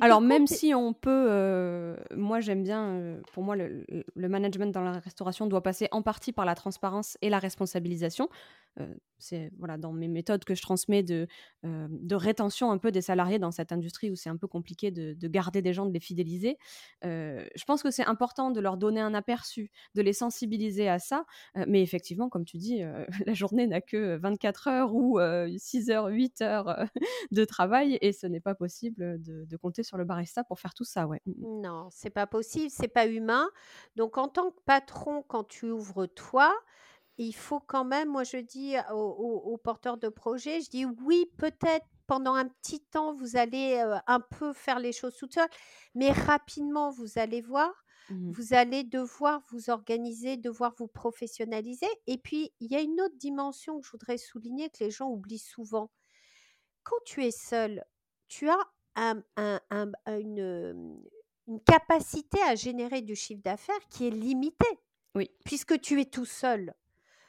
Alors même si on peut, moi j'aime bien, pour moi le, management dans la restauration doit passer en partie par la transparence et la responsabilisation c'est voilà dans mes méthodes que je transmets de, de rétention un peu des salariés dans cette industrie où c'est un peu compliqué de, garder des gens, de les fidéliser. je pense que c'est important de leur donner un aperçu, de les sensibiliser à ça. mais effectivement, comme tu dis, la journée n'a que 24 heures ou 6 heures, 8 heures de travail et ce n'est pas possible de, compter sur le barista pour faire tout ça. Ouais. Mmh, mmh. Non, c'est pas possible, c'est pas humain. Donc en tant que patron, quand tu ouvres toi, il faut quand même, moi je dis aux, porteurs de projet, je dis oui, peut-être pendant un petit temps, vous allez un peu faire les choses tout seul, mais rapidement, vous allez voir, mmh vous allez devoir vous organiser, devoir vous professionnaliser. Et puis, il y a une autre dimension que je voudrais souligner que les gens oublient souvent. Quand tu es seul, tu as une, une capacité à générer du chiffre d'affaires qui est limitée. Oui. Puisque tu es tout seul.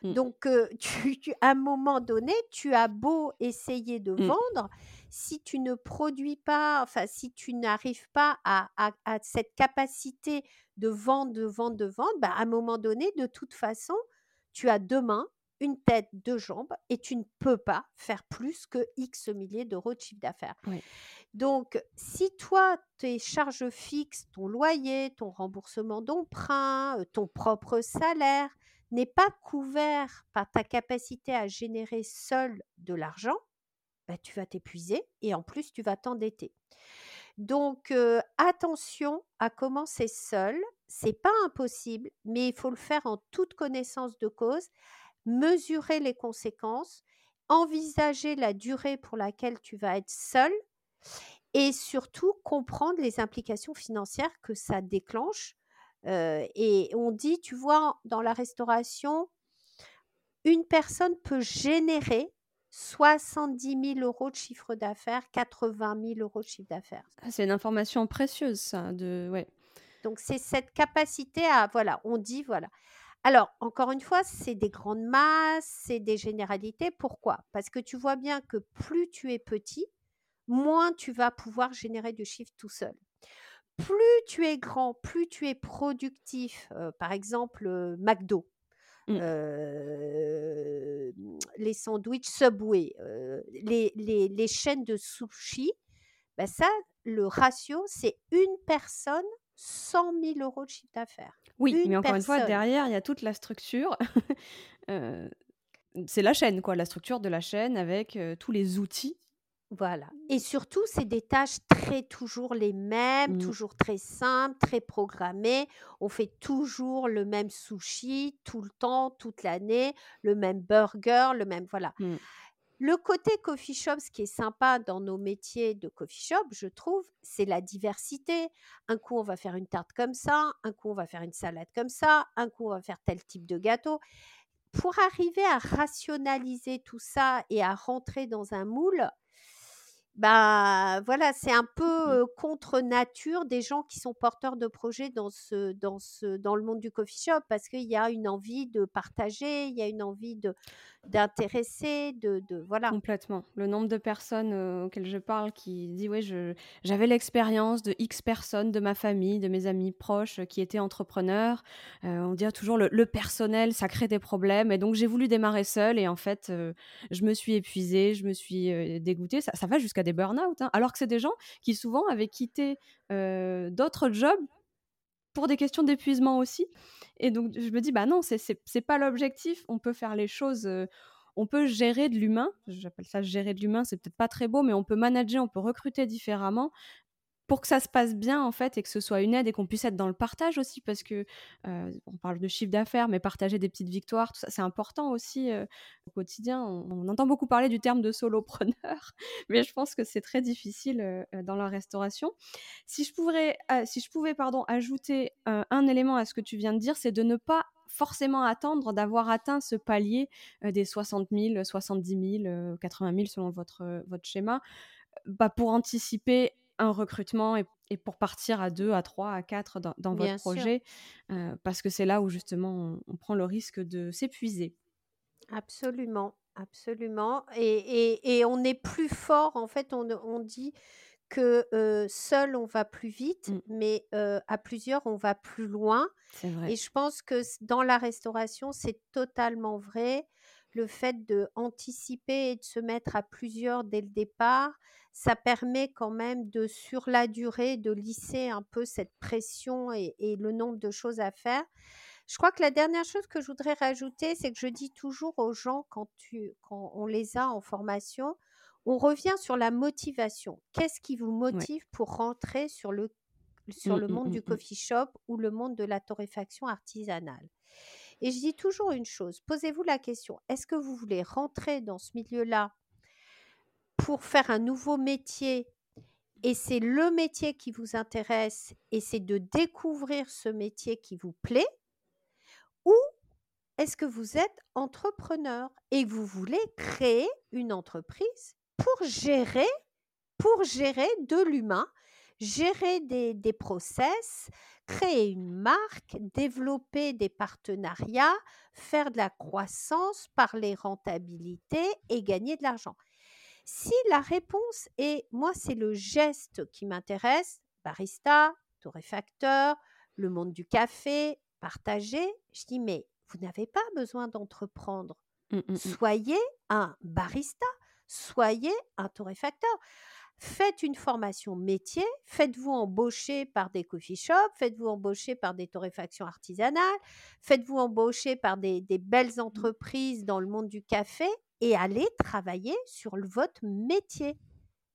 Mmh. Donc, tu, à un moment donné, tu as beau essayer de mmh. vendre, si tu ne produis pas, enfin, si tu n'arrives pas à, cette capacité de vendre, de vendre, de vendre, bah, à un moment donné, de toute façon, tu as deux mains, une tête, deux jambes, et tu ne peux pas faire plus que X milliers d'euros de chiffre d'affaires. Donc, si toi, tes charges fixes, ton loyer, ton remboursement d'emprunt, ton propre salaire, n'est pas couvert par ta capacité à générer seul de l'argent, bah, tu vas t'épuiser et en plus tu vas t'endetter. Donc attention à commencer seul, c'est pas impossible, mais il faut le faire en toute connaissance de cause, mesurer les conséquences, envisager la durée pour laquelle tu vas être seul et surtout comprendre les implications financières que ça déclenche et on dit, tu vois, dans la restauration, une personne peut générer 70 000 euros de chiffre d'affaires, 80 000 euros de chiffre d'affaires. Ah, c'est une information précieuse, ça. De... Ouais. Donc, c'est cette capacité à, voilà, on dit, voilà. Alors, encore une fois, c'est des grandes masses, c'est des généralités. Pourquoi? Parce que tu vois bien que plus tu es petit, moins tu vas pouvoir générer du chiffre tout seul plus tu es grand, plus tu es productif. par exemple, McDo. Mmh. les sandwichs Subway, les, les, chaînes de sushi, bah ça, le ratio, c'est une personne, 100 000 euros de chiffre d'affaires. Oui, mais encore une fois, derrière, il y a toute la structure. c'est la chaîne, quoi, la structure de la chaîne avec tous les outils voilà. Et surtout, c'est des tâches très toujours les mêmes, mmh. toujours très simples, très programmées. On fait toujours le même sushi tout le temps, toute l'année, le même burger, le même voilà. Mmh. Le côté coffee shop, ce qui est sympa dans nos métiers de coffee shop, je trouve, c'est la diversité. Un coup, on va faire une tarte comme ça, un coup, on va faire une salade comme ça, un coup, on va faire tel type de gâteau. Pour arriver à rationaliser tout ça et à rentrer dans un moule, bah voilà, c'est un peu mmh. contre nature des gens qui sont porteurs de projets dans ce dans ce dans le monde du coffee shop parce qu'il y a une envie de partager, il y a une envie de d'intéresser, de, de, voilà. Complètement. Le nombre de personnes euh, auxquelles je parle qui disent oui, j'avais l'expérience de X personnes de ma famille, de mes amis proches qui étaient entrepreneurs. Euh, on dit toujours le, personnel, ça crée des problèmes. Et donc j'ai voulu démarrer seule et en fait, je me suis épuisée, je me suis dégoûtée. Ça, ça va jusqu'à des burn-out. Hein. alors que c'est des gens qui souvent avaient quitté d'autres jobs pour des questions d'épuisement aussi. Et donc, je me dis, bah non, c'est pas l'objectif. On peut faire les choses on peut gérer de l'humain. J'appelle ça gérer de l'humain, c'est peut-être pas très beau, mais on peut manager, on peut recruter différemment pour que ça se passe bien en fait et que ce soit une aide et qu'on puisse être dans le partage aussi parce que on parle de chiffre d'affaires mais partager des petites victoires tout ça c'est important aussi au quotidien. On, entend beaucoup parler du terme de solopreneur mais je pense que c'est très difficile dans la restauration. Si je si je pouvais pardon ajouter un élément à ce que tu viens de dire c'est de ne pas forcément attendre d'avoir atteint ce palier des 60 000 70 000 80 000 selon votre votre schéma bah, pour anticiper un recrutement et, pour partir à deux, à trois, à quatre dans, votre projet, parce que c'est là où justement on, prend le risque de s'épuiser. Absolument, absolument. Et, on est plus fort, en fait, on, dit que seul on va plus vite, mmh. mais à plusieurs on va plus loin. Vrai. Et je pense que dans la restauration, c'est totalement vrai. Le fait de anticiper et de se mettre à plusieurs dès le départ, ça permet quand même de, sur la durée, de lisser un peu cette pression et, le nombre de choses à faire. Je crois que la dernière chose que je voudrais rajouter, c'est que je dis toujours aux gens quand, tu, quand on les a en formation, on revient sur la motivation. Qu'est-ce qui vous motive pour rentrer sur le, sur mmh, le mmh, monde du mmh, coffee shop ou le monde de la torréfaction artisanale? Et je dis toujours une chose, posez-vous la question, est-ce que vous voulez rentrer dans ce milieu-là pour faire un nouveau métier et c'est le métier qui vous intéresse et c'est de découvrir ce métier qui vous plaît ou est-ce que vous êtes entrepreneur et vous voulez créer une entreprise pour gérer pour gérer de l'humain, gérer des, des process, créer une marque, développer des partenariats, faire de la croissance, parler rentabilité et gagner de l'argent. Si la réponse est moi, c'est le geste qui m'intéresse, barista, torréfacteur, le monde du café, partager, je dis mais vous n'avez pas besoin d'entreprendre. Mmh, mmh, mmh. Soyez un barista, soyez un torréfacteur. Faites une formation métier, faites-vous embaucher par des coffee shops, faites-vous embaucher par des torréfactions artisanales, faites-vous embaucher par des, des belles entreprises dans le monde du café et allez travailler sur votre métier.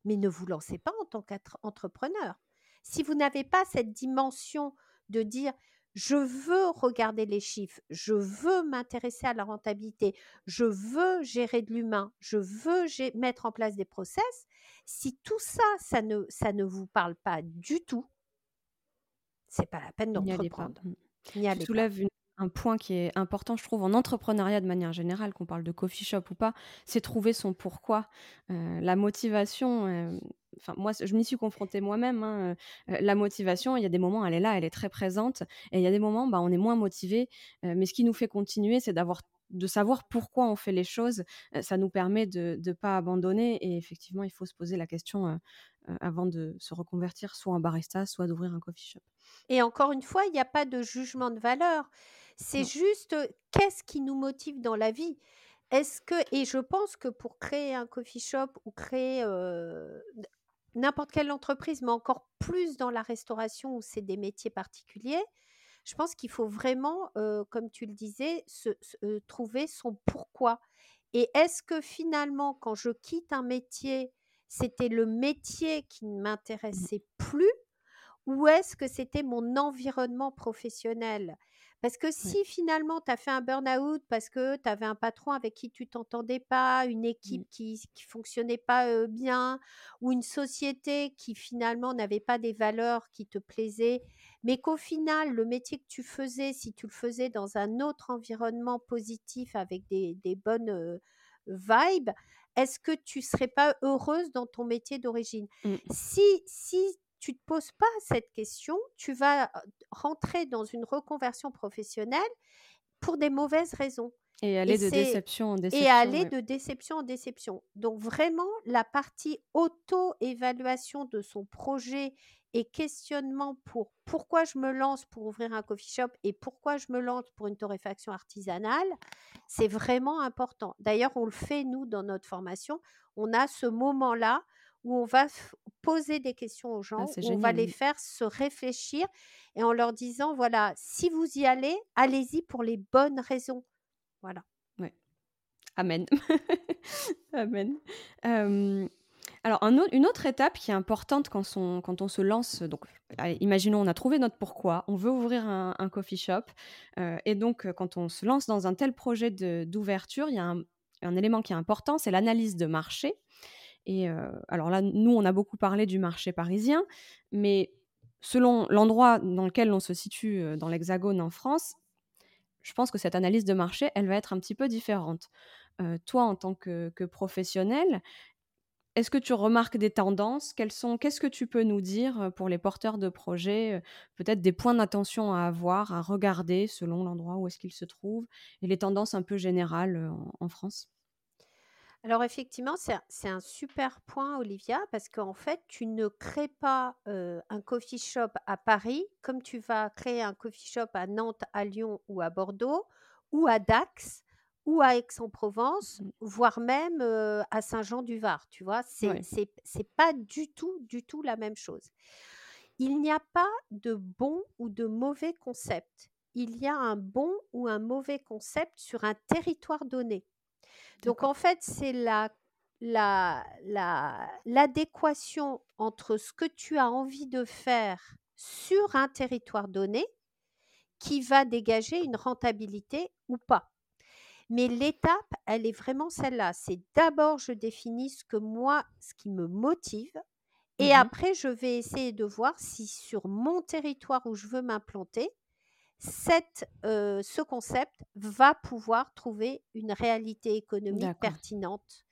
Mais ne vous lancez pas en tant qu'entrepreneur. Si vous n'avez pas cette dimension de dire je veux regarder les chiffres, je veux m'intéresser à la rentabilité, je veux gérer de l'humain, je veux mettre en place des process, si tout ça, ça ne, ça ne vous parle pas du tout, c'est pas la peine d'entreprendre. Tu soulèves un point qui est important, je trouve, en entrepreneuriat de manière générale, qu'on parle de coffee shop ou pas, c'est trouver son pourquoi. Euh, la motivation, euh, enfin, moi, je m'y suis confrontée moi-même. Hein, la motivation, il y a des moments, elle est là, elle est très présente. Et il y a des moments, bah, on est moins motivé. mais ce qui nous fait continuer, c'est d'avoir de savoir pourquoi on fait les choses, ça nous permet de ne pas abandonner. Et effectivement, il faut se poser la question avant de se reconvertir soit en barista, soit d'ouvrir un coffee shop. Et encore une fois, il n'y a pas de jugement de valeur. C'est juste qu'est-ce qui nous motive dans la vie? Est-ce que et je pense que pour créer un coffee shop ou créer n'importe quelle entreprise, mais encore plus dans la restauration où c'est des métiers particuliers, je pense qu'il faut vraiment, comme tu le disais, se, trouver son pourquoi. Et est-ce que finalement, quand je quitte un métier, c'était le métier qui ne m'intéressait plus ou est-ce que c'était mon environnement professionnel? Parce que si finalement tu as fait un burn-out parce que tu avais un patron avec qui tu t'entendais pas, une équipe mmh. qui qui fonctionnait pas bien ou une société qui finalement n'avait pas des valeurs qui te plaisaient, mais qu'au final le métier que tu faisais, si tu le faisais dans un autre environnement positif avec des, des bonnes vibes, est-ce que tu serais pas heureuse dans ton métier d'origine? Mmh. Si si tu te poses pas cette question, tu vas rentrer dans une reconversion professionnelle pour des mauvaises raisons. Et aller de déception en déception. Et aller de déception en déception. Donc vraiment, la partie auto-évaluation de son projet et questionnement pour pourquoi je me lance pour ouvrir un coffee shop et pourquoi je me lance pour une torréfaction artisanale, c'est vraiment important. D'ailleurs, on le fait, nous, dans notre formation. On a ce moment-là où on va poser des questions aux ah, gens, on va les faire se réfléchir et en leur disant voilà, si vous y allez, allez-y pour les bonnes raisons. Voilà. Amen. Amen. alors, une autre étape qui est importante quand on, se lance, donc imaginons on a trouvé notre pourquoi, on veut ouvrir un, coffee shop, et donc quand on se lance dans un tel projet d'ouverture, il y a un, un, élément qui est important, c'est l'analyse de marché. Et alors là, nous, on a beaucoup parlé du marché parisien, mais selon l'endroit dans lequel on se situe dans l'Hexagone en France, je pense que cette analyse de marché, elle va être un petit peu différente. toi, en tant que, professionnel, est-ce que tu remarques des tendances? Sont Qu'est-ce que tu peux nous dire pour les porteurs de projets Peut-être des points d'attention à avoir, à regarder selon l'endroit où est-ce qu'ils se trouvent et les tendances un peu générales en France? Alors effectivement, c'est un super point, Olivia, parce qu'en fait, tu ne crées pas un coffee shop à Paris comme tu vas créer un coffee shop à Nantes, à Lyon ou à Bordeaux, ou à Dax, ou à Aix-en-Provence, mmh. voire même à Saint-Jean-du-Var. Tu vois, c'est c'est pas du tout, du tout la même chose. Il n'y a pas de bon ou de mauvais concept. Il y a un bon ou un mauvais concept sur un territoire donné. Donc en fait, c'est la l'adéquation entre ce que tu as envie de faire sur un territoire donné qui va dégager une rentabilité ou pas. Mais l'étape, elle est vraiment celle-là. C'est d'abord, je définis ce que moi, ce qui me motive. Et mmh après, je vais essayer de voir si sur mon territoire où je veux m'implanter, ce concept va pouvoir trouver une réalité économique pertinente.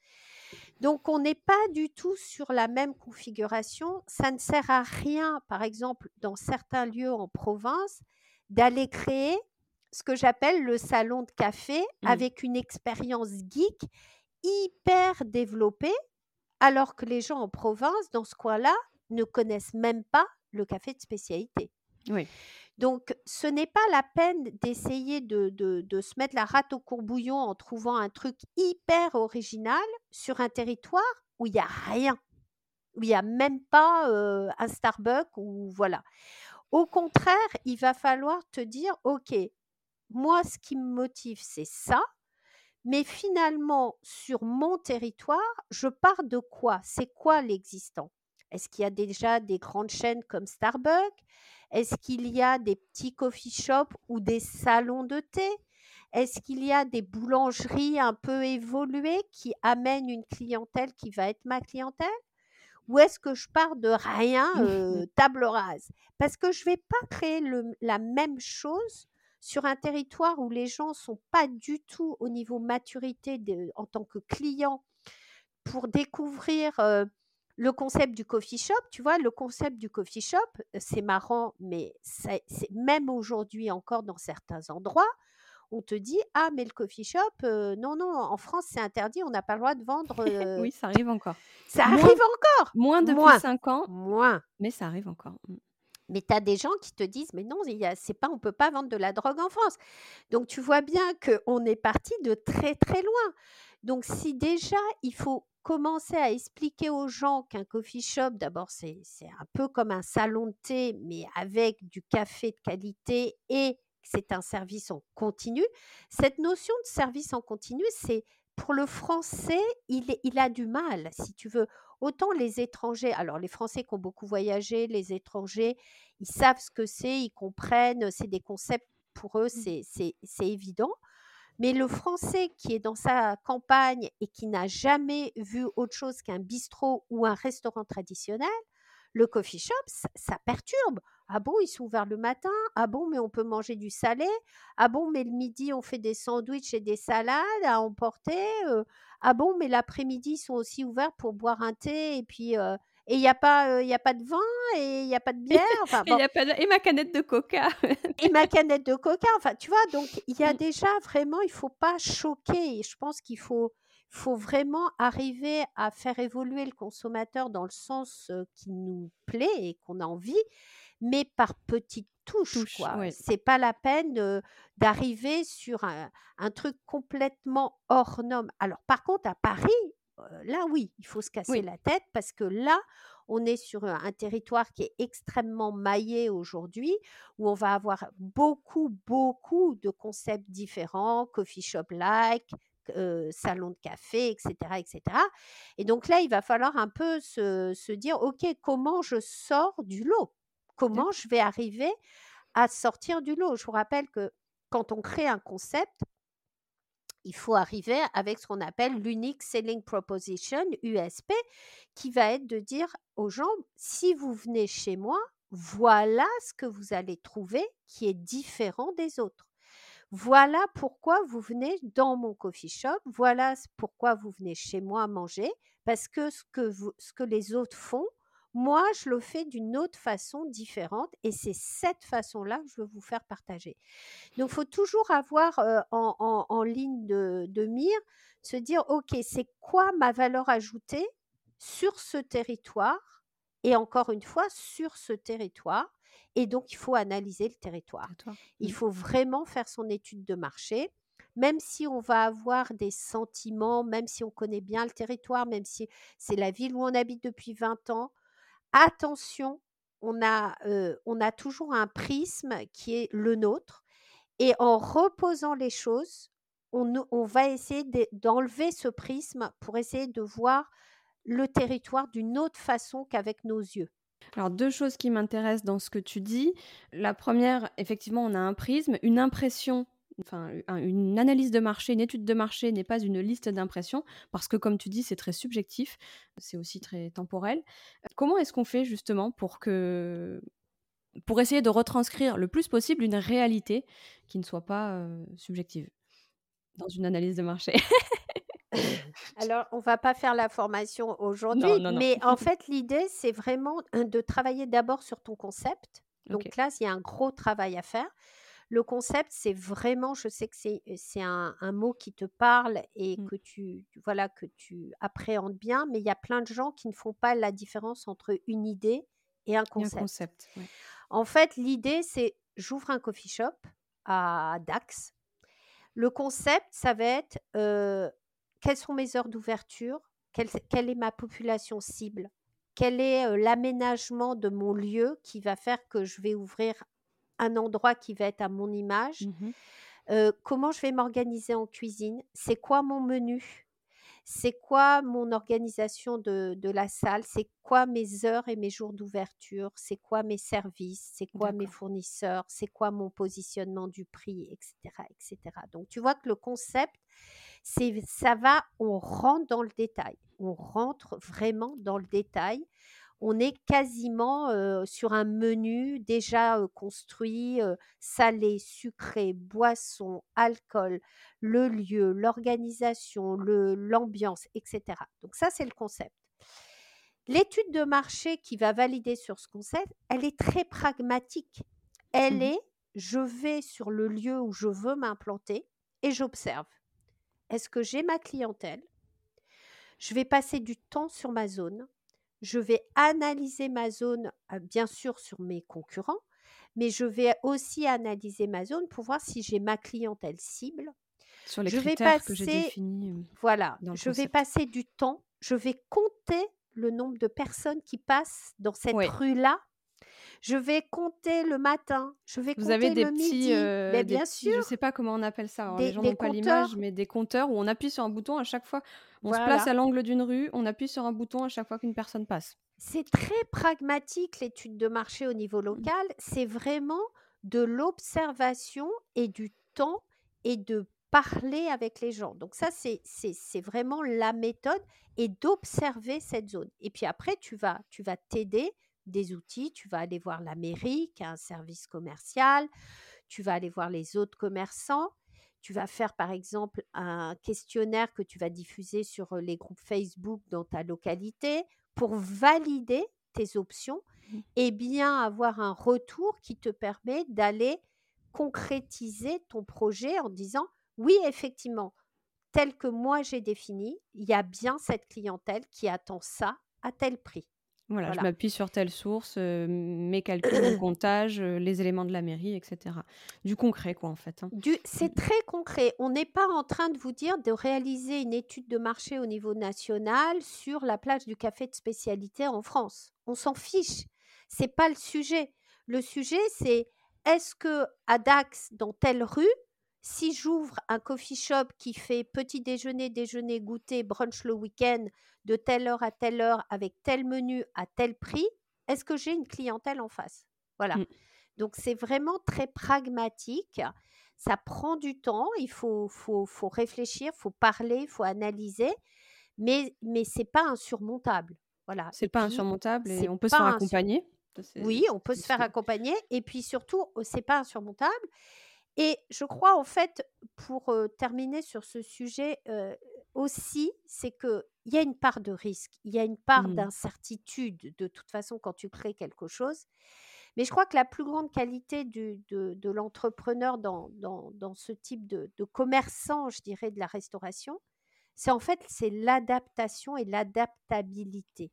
Donc, on n'est pas du tout sur la même configuration. Ça ne sert à rien, par exemple, dans certains lieux en province, d'aller créer ce que j'appelle le salon de café mmh. avec une expérience geek hyper développée, alors que les gens en province, dans ce coin-là, ne connaissent même pas le café de spécialité. Oui. Donc, ce n'est pas la peine d'essayer de, se mettre la rate au courbouillon en trouvant un truc hyper original sur un territoire où il n'y a rien, où il n'y a même pas un Starbucks ou voilà. Au contraire, il va falloir te dire, OK, moi, ce qui me motive, c'est ça. Mais finalement, sur mon territoire, je pars de quoi? C'est quoi l'existant? Est-ce qu'il y a déjà des grandes chaînes comme Starbucks? Est-ce qu'il y a des petits coffee shops ou des salons de thé? Est-ce qu'il y a des boulangeries un peu évoluées qui amènent une clientèle qui va être ma clientèle? Ou est-ce que je pars de rien, euh, table rase? Parce que je ne vais pas créer la même chose sur un territoire où les gens ne sont pas du tout au niveau maturité en tant que clients pour découvrir euh, le concept du coffee shop, tu vois, le concept du coffee shop, c'est marrant, mais c'est même aujourd'hui encore dans certains endroits, on te dit ah mais le coffee shop, non non, en France c'est interdit, on n'a pas le droit de vendre. oui, ça arrive encore. Ça arrive encore. Moins depuis 5 ans. Moins. Mais ça arrive encore. Mmh. Mais tu as des gens qui te disent mais non, c'est pas, on peut pas vendre de la drogue en France. Donc tu vois bien qu'on est parti de très très loin. Donc si déjà il faut commencer à expliquer aux gens qu'un coffee shop, d'abord, c'est un peu comme un salon de thé, mais avec du café de qualité et c'est un service en continu. Cette notion de service en continu, c'est pour le français, il, il, a du mal, si tu veux. Autant les étrangers, alors les Français qui ont beaucoup voyagé, les étrangers, ils savent ce que c'est, ils comprennent, c'est des concepts, pour eux, mmh. c'est évident. Mais le Français qui est dans sa campagne et qui n'a jamais vu autre chose qu'un bistrot ou un restaurant traditionnel, le coffee shop, ça, perturbe. Ah bon, ils sont ouverts le matin? Ah bon, mais on peut manger du salé? Ah bon, mais le midi, on fait des sandwichs et des salades à emporter euh? Ah bon, mais l'après-midi, ils sont aussi ouverts pour boire un thé et puis euh, et il n'y a, pas, il a pas de vin et il n'y a pas de bière. Enfin, et, a pas et ma canette de coca. et ma canette de coca. Enfin, tu vois, donc il y a mmh. déjà vraiment, il ne faut pas choquer. Je pense qu'il faut, faut vraiment arriver à faire évoluer le consommateur dans le sens qui nous plaît et qu'on a envie, mais par petites touches. Touche, quoi. C'est pas la peine d'arriver sur un, un, truc complètement hors norme. Alors, par contre, à Paris, là, oui, il faut se casser la tête parce que là, on est sur un territoire qui est extrêmement maillé aujourd'hui, où on va avoir beaucoup, beaucoup de concepts différents, coffee shop-like, salon de café, etc., etc. Et donc là, il va falloir un peu se, se dire, OK, comment je sors du lot? Comment je vais arriver à sortir du lot? Je vous rappelle que quand on crée un concept, il faut arriver avec ce qu'on appelle l'unique selling proposition, USP, qui va être de dire aux gens, si vous venez chez moi, voilà ce que vous allez trouver qui est différent des autres. Voilà pourquoi vous venez dans mon coffee shop, voilà pourquoi vous venez chez moi manger, parce que ce que, ce que les autres font, moi, je le fais d'une autre façon différente et c'est cette façon-là que je veux vous faire partager. Donc, il faut toujours avoir en, ligne de, de mire, se dire, OK, c'est quoi ma valeur ajoutée sur ce territoire et encore une fois, sur ce territoire. Et donc, il faut analyser le territoire. Il mmh. faut vraiment faire son étude de marché même si on va avoir des sentiments, même si on connaît bien le territoire, même si c'est la ville où on habite depuis 20 ans, attention, on a, on a toujours un prisme qui est le nôtre. Et en reposant les choses, on, on va essayer d'enlever ce prisme pour essayer de voir le territoire d'une autre façon qu'avec nos yeux. Alors deux choses qui m'intéressent dans ce que tu dis. La première, effectivement, on a un prisme, une impression enfin, une analyse de marché, une étude de marché n'est pas une liste d'impressions, parce que comme tu dis, c'est très subjectif, c'est aussi très temporel. Comment est-ce qu'on fait justement pour que pour essayer de retranscrire le plus possible une réalité qui ne soit pas subjective dans une analyse de marché? Alors, on va pas faire la formation aujourd'hui, mais en fait, l'idée, c'est vraiment de travailler d'abord sur ton concept. Donc là, il y a un gros travail à faire. Le concept, c'est vraiment, je sais que c'est un, mot qui te parle et mmh. que tu voilà que tu appréhendes bien, mais il y a plein de gens qui ne font pas la différence entre une idée et un concept. En fait, l'idée, c'est j'ouvre un coffee shop à Dax. Le concept, ça va être quelles sont mes heures d'ouverture, quelle, quelle, est ma population cible, quel est l'aménagement de mon lieu qui va faire que je vais ouvrir un endroit qui va être à mon image. Mmh comment je vais m'organiser en cuisine? C'est quoi mon menu? C'est quoi mon organisation de, la salle, c'est quoi mes heures et mes jours d'ouverture, c'est quoi mes services, c'est quoi mes fournisseurs, c'est quoi mon positionnement du prix, etc., etc. Donc tu vois que le concept, c'est ça va, on rentre dans le détail, on rentre vraiment dans le détail on est quasiment sur un menu déjà construit, salé, sucré, boisson, alcool, le lieu, l'organisation, l'ambiance, etc. Donc ça, c'est le concept. L'étude de marché qui va valider sur ce concept, elle est très pragmatique. Elle mmh est, je vais sur le lieu où je veux m'implanter et j'observe. Est-ce que j'ai ma clientèle? Je vais passer du temps sur ma zone je vais analyser ma zone, bien sûr, sur mes concurrents, mais je vais aussi analyser ma zone pour voir si j'ai ma clientèle cible. Sur les je critères vais passer, que j'ai définis. Voilà, je vais passer du temps, je vais compter le nombre de personnes qui passent dans cette rue-là je vais compter le matin, je vais Vous avez des le petits, midi. Euh, bien sûr. Je ne sais pas comment on appelle ça. Hein, les gens n'ont pas l'image, mais des compteurs où on appuie sur un bouton à chaque fois. On se place à l'angle d'une rue, on appuie sur un bouton à chaque fois qu'une personne passe. C'est très pragmatique l'étude de marché au niveau mmh. local. C'est vraiment de l'observation et du temps et de parler avec les gens. Donc ça, c'est vraiment la méthode et d'observer cette zone. Et puis après, tu vas tu vas t'aider des outils. Tu vas aller voir la mairie qui a un service commercial. Tu vas aller voir les autres commerçants. Tu vas faire par exemple un questionnaire que tu vas diffuser sur les groupes Facebook dans ta localité pour valider tes options mmh. et bien avoir un retour qui te permet d'aller concrétiser ton projet en disant oui, effectivement, tel que moi j'ai défini, il y a bien cette clientèle qui attend ça à tel prix. Voilà, je m'appuie sur telle source, mes calculs, mon comptage, les éléments de la mairie, etc. Du concret, quoi, en fait. Hein. c'est très concret. On n'est pas en train de vous dire de réaliser une étude de marché au niveau national sur la plage du café de spécialité en France. On s'en fiche. C'est pas le sujet. Le sujet, c'est est-ce que à Dax, dans telle rue, si j'ouvre un coffee shop qui fait petit déjeuner, déjeuner, goûter, brunch le week-end, de telle heure à telle heure, avec tel menu à tel prix, est-ce que j'ai une clientèle en face? Voilà. Mmh. Donc c'est vraiment très pragmatique. Ça prend du temps, il faut, faut, faut réfléchir, faut parler, faut analyser, mais, mais ce n'est pas insurmontable. Voilà. C'est pas puis, insurmontable et on peut se faire accompagner. Oui, on peut se faire accompagner. Et puis surtout, c'est pas insurmontable. Et je crois, en fait, pour euh, terminer sur ce sujet euh, aussi, c'est qu'il y a une part de risque, il y a une part Mhm. d'incertitude de toute façon quand tu crées quelque chose. Mais je crois que la plus grande qualité du- de, de l'entrepreneur dans, dans, dans ce type de, de commerçant, je dirais, de la restauration, c'est en fait c'est l'adaptation et l'adaptabilité.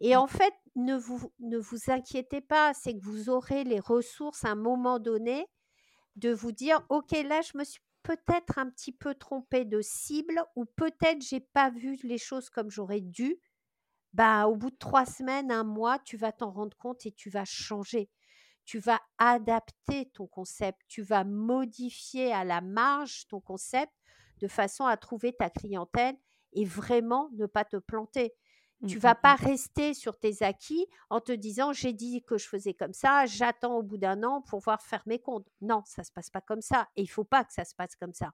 Et Mmh. en fait, ne vous, ne vous inquiétez pas, c'est que vous aurez les ressources à un moment donné de vous dire, OK, là, je me suis peut-être un petit peu trompée de cible ou peut-être j'ai pas vu les choses comme j'aurais dû. Bah, au bout de trois semaines, un mois, tu vas t'en rendre compte et tu vas changer. Tu vas adapter ton concept, tu vas modifier à la marge ton concept de façon à trouver ta clientèle et vraiment ne pas te planter. Tu Mmh, vas mmh, pas mmh. rester sur tes acquis en te disant j'ai dit que je faisais comme ça, j'attends au bout d'un an pour voir faire mes comptes. Non, ça se passe pas comme ça et il faut pas que ça se passe comme ça.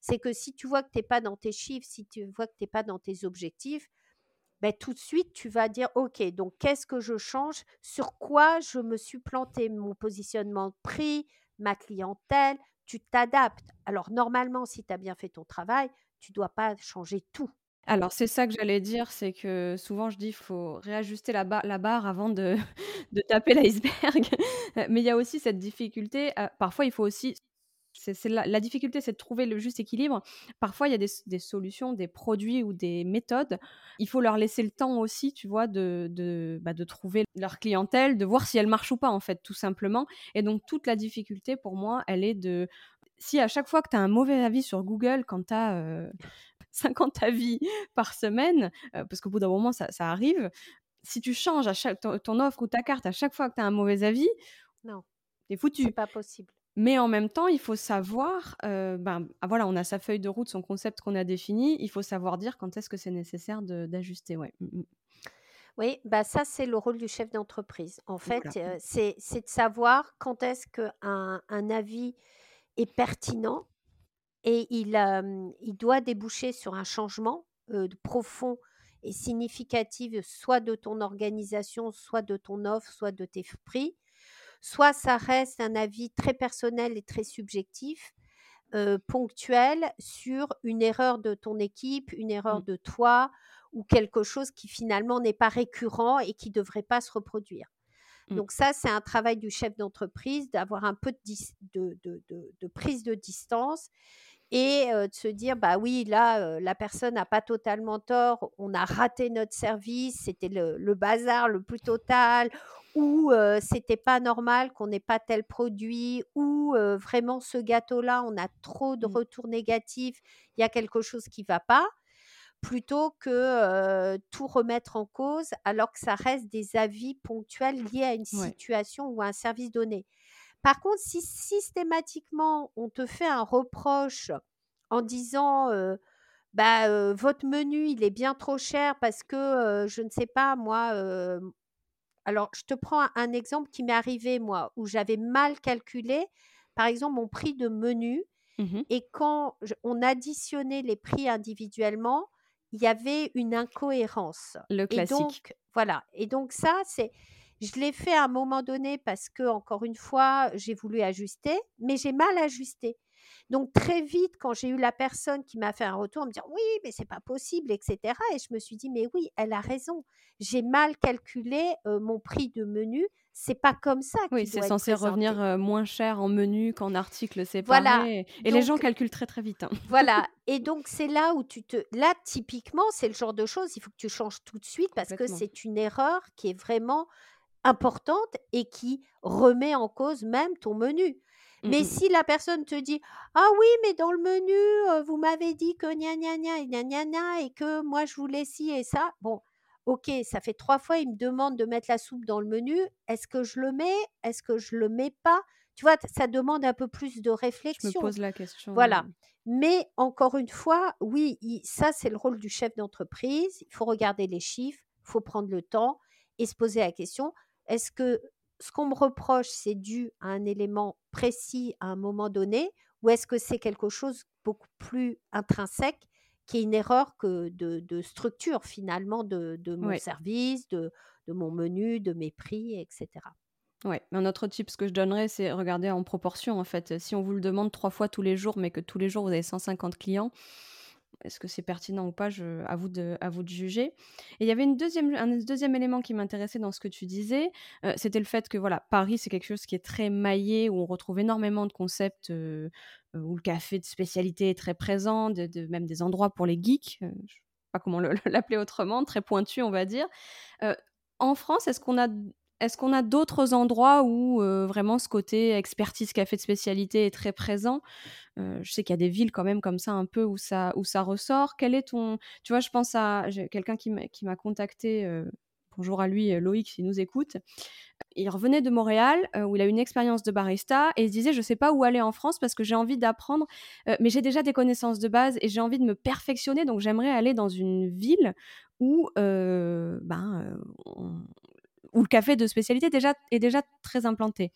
C'est que si tu vois que tu n'es pas dans tes chiffres, si tu vois que tu n'es pas dans tes objectifs, ben, tout de suite, tu vas dire, OK, donc qu'est-ce que je change? Sur quoi je me suis planté? Mon positionnement de prix, ma clientèle, tu t'adaptes. Alors, normalement, si tu as bien fait ton travail, tu dois pas changer tout. Alors, c'est ça que j'allais dire, c'est que souvent je dis: «Faut réajuster la ba la barre avant de taper l'iceberg». Mais il y a aussi cette difficulté, parfois il faut aussi c'est la difficulté, c'est de trouver le juste équilibre. Parfois, il y a des solutions, des produits ou des méthodes, il faut leur laisser le temps aussi, tu vois, bah, de trouver leur clientèle, de voir si elle marche ou pas, en fait, tout simplement et donc toute la difficulté pour moi, elle est de si à chaque fois que tu as un mauvais avis sur Google, quand tu as, heu, 50 avis par semaine, heu, parce qu'au bout d'un moment ça ça arrive, si tu changes à chaque ton ton offre ou ta carte à chaque fois que tu as un mauvais avis, Non, tu es c'est foutu. pas possible. Mais en même temps, il faut savoir, heu, ben, ah voilà, on a sa feuille de route, son concept qu'on a défini, il faut savoir dire quand est-ce que c'est nécessaire d'ajuster, ouais. Mmh mh. Oui, bah ça, c'est le rôle du chef d'entreprise. En fait, Voilà. euh, c'est c'est de savoir quand est-ce qu'un un avis est pertinent et il, euh, il doit déboucher sur un changement euh, profond et significatif, soit de ton organisation, soit de ton offre, soit de tes prix. Soit ça reste un avis très personnel et très subjectif, euh, ponctuel sur une erreur de ton équipe, une erreur Mmh. de toi ou quelque chose qui finalement n'est pas récurrent et qui ne devrait pas se reproduire. Mmh. Donc ça, c'est un travail du chef d'entreprise d'avoir un peu de, dis- de, de- de- de prise de distance et euh, de se dire, bah oui, là, euh, la personne n'a pas totalement tort, on a raté notre service, c'était le, le bazar le plus total, ou euh, c'était pas normal qu'on n'ait pas tel produit, ou vraiment ce gâteau-là, on a trop de Mmh. retours négatifs, il y a quelque chose qui va pas plutôt que euh, tout remettre en cause alors que ça reste des avis ponctuels liés à une Ouais. situation ou à un service donné. Par contre, si systématiquement on te fait un reproche en disant euh, bah euh, votre menu il est bien trop cher parce que je ne sais pas moi alors je te prends un, un exemple qui m'est arrivé moi où j'avais mal calculé par exemple mon prix de menu Mmh et quand on additionnait les prix individuellement, il y avait une incohérence. Le Et classique. donc, voilà. Et donc ça, c'est, je l'ai fait à un moment donné parce que, encore une fois, j'ai voulu ajuster, mais j'ai mal ajusté. Donc très vite, quand j'ai eu la personne qui m'a fait un retour, en me dire oui, mais c'est pas possible, etc. Et je me suis dit mais oui, elle a raison. J'ai mal calculé euh, mon prix de menu. C'est pas comme ça Oui, c'est censé revenir, moins cher en menu qu'en article Voilà. séparé et les gens calculent très, très vite, hein. Voilà. Et donc, c'est là où tu te. Là, typiquement, c'est le genre de choses, il faut que tu changes tout de suite parce que c'est une erreur qui est vraiment importante et qui remet en cause même ton menu. Mmh Mais si la personne te dit Ah oui, mais dans le menu, euh, vous m'avez dit que gna gna gna et gna gna gna et que moi je voulais ci et ça. Bon, ok, ça fait trois fois, il me demande de mettre la soupe dans le menu. Est-ce que je le mets Est-ce que je le mets pas? Tu vois, ça demande un peu plus de réflexion. Je me pose la question. Voilà. Mais encore une fois, oui, ça, c'est le rôle du chef d'entreprise. Il faut regarder les chiffres, il faut prendre le temps et se poser la question, est-ce que ce qu'on me reproche, c'est dû à un élément précis à un moment donné ou est-ce que c'est quelque chose beaucoup plus intrinsèque qui est une erreur que de, structure finalement de, mon service, de, mon menu, de mes prix, etc. Ouais, un autre tip ce que je donnerais, c'est regarder en proportion en fait. Si on vous le demande trois fois tous les jours, mais que tous les jours vous avez 150 clients, est-ce que c'est pertinent ou pas je, à, vous de, à vous de juger. Et il y avait une deuxième, un deuxième élément qui m'intéressait dans ce que tu disais, euh, c'était le fait que voilà, Paris, c'est quelque chose qui est très maillé, où on retrouve énormément de concepts, euh, euh, où le café de spécialité est très présent, de, même des endroits pour les geeks, je ne sais pas comment l'appeler autrement, très pointu, on va dire. en France, est-ce qu'on a est-ce qu'on a d'autres endroits où vraiment ce côté expertise café de spécialité est très présent? Je sais qu'il y a des villes quand même comme ça un peu où ça, où ça ressort. Quel est ton... Tu vois, je pense à quelqu'un qui m'a contacté, bonjour à lui, Loïc, s'il nous écoute. Il revenait de Montréal où il a une expérience de barista et il se disait je sais pas où aller en France parce que j'ai envie d'apprendre, mais j'ai déjà des connaissances de base et j'ai envie de me perfectionner donc j'aimerais aller dans une ville où ben, où le café de spécialité déjà, est déjà très implanté.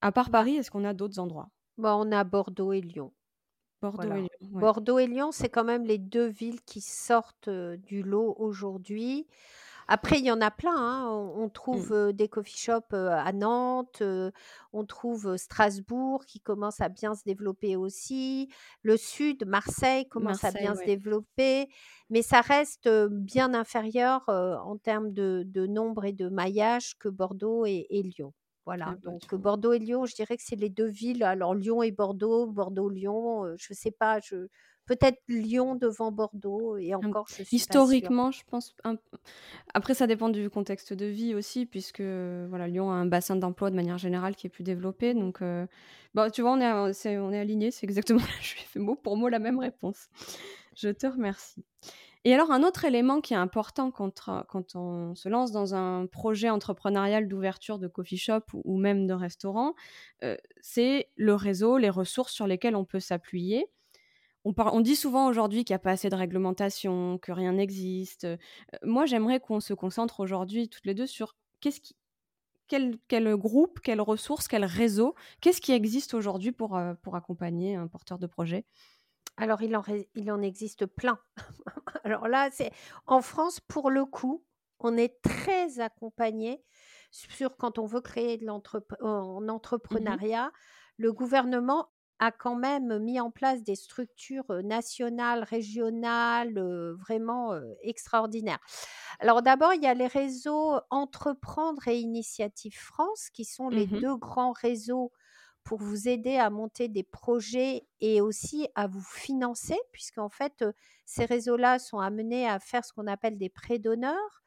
À part Paris, est-ce qu'on a d'autres endroits? Bah, On a Bordeaux et Lyon. Bordeaux et Lyon. Bordeaux et Lyon, c'est quand même les deux villes qui sortent du lot aujourd'hui. Après, il y en a plein. Hein. On, trouve mmh. des coffee shops à Nantes, on trouve Strasbourg qui commence à bien se développer aussi. Le sud, Marseille commence à bien se développer, mais ça reste bien inférieur en termes de, nombre et de maillage que Bordeaux et, Lyon. Voilà, donc Bordeaux et Lyon, je dirais que c'est les deux villes. Alors Lyon et Bordeaux, Bordeaux-Lyon, je ne sais pas, je, peut-être Lyon devant Bordeaux et encore je suis historiquement je pense après ça dépend du contexte de vie aussi puisque voilà Lyon a un bassin d'emploi de manière générale qui est plus développé donc euh, bah, tu vois on est on est aligné c'est exactement je lui ai fait mot pour mot la même réponse. Je te remercie. Et alors un autre élément qui est important quand, quand on se lance dans un projet entrepreneurial d'ouverture de coffee shop ou, même de restaurant, euh, c'est le réseau, les ressources sur lesquelles on peut s'appuyer on, dit souvent aujourd'hui qu'il n'y a pas assez de réglementation, que rien n'existe. Euh, moi, j'aimerais qu'on se concentre aujourd'hui toutes les deux sur qu'est-ce qui, quel, groupe, quelles ressources, quel réseau, qu'est-ce qui existe aujourd'hui pour, euh, pour accompagner un porteur de projet? Alors, il en, il en existe plein. Alors là, c'est en France, pour le coup, on est très accompagné sur quand on veut créer de mmh l'entrepreneuriat. Le gouvernement a quand même mis en place des structures nationales, régionales, vraiment extraordinaires. Alors d'abord, il y a les réseaux Entreprendre et Initiative France, qui sont les mmh deux grands réseaux pour vous aider à monter des projets et aussi à vous financer, puisqu'en fait, ces réseaux-là sont amenés à faire ce qu'on appelle des prêts d'honneur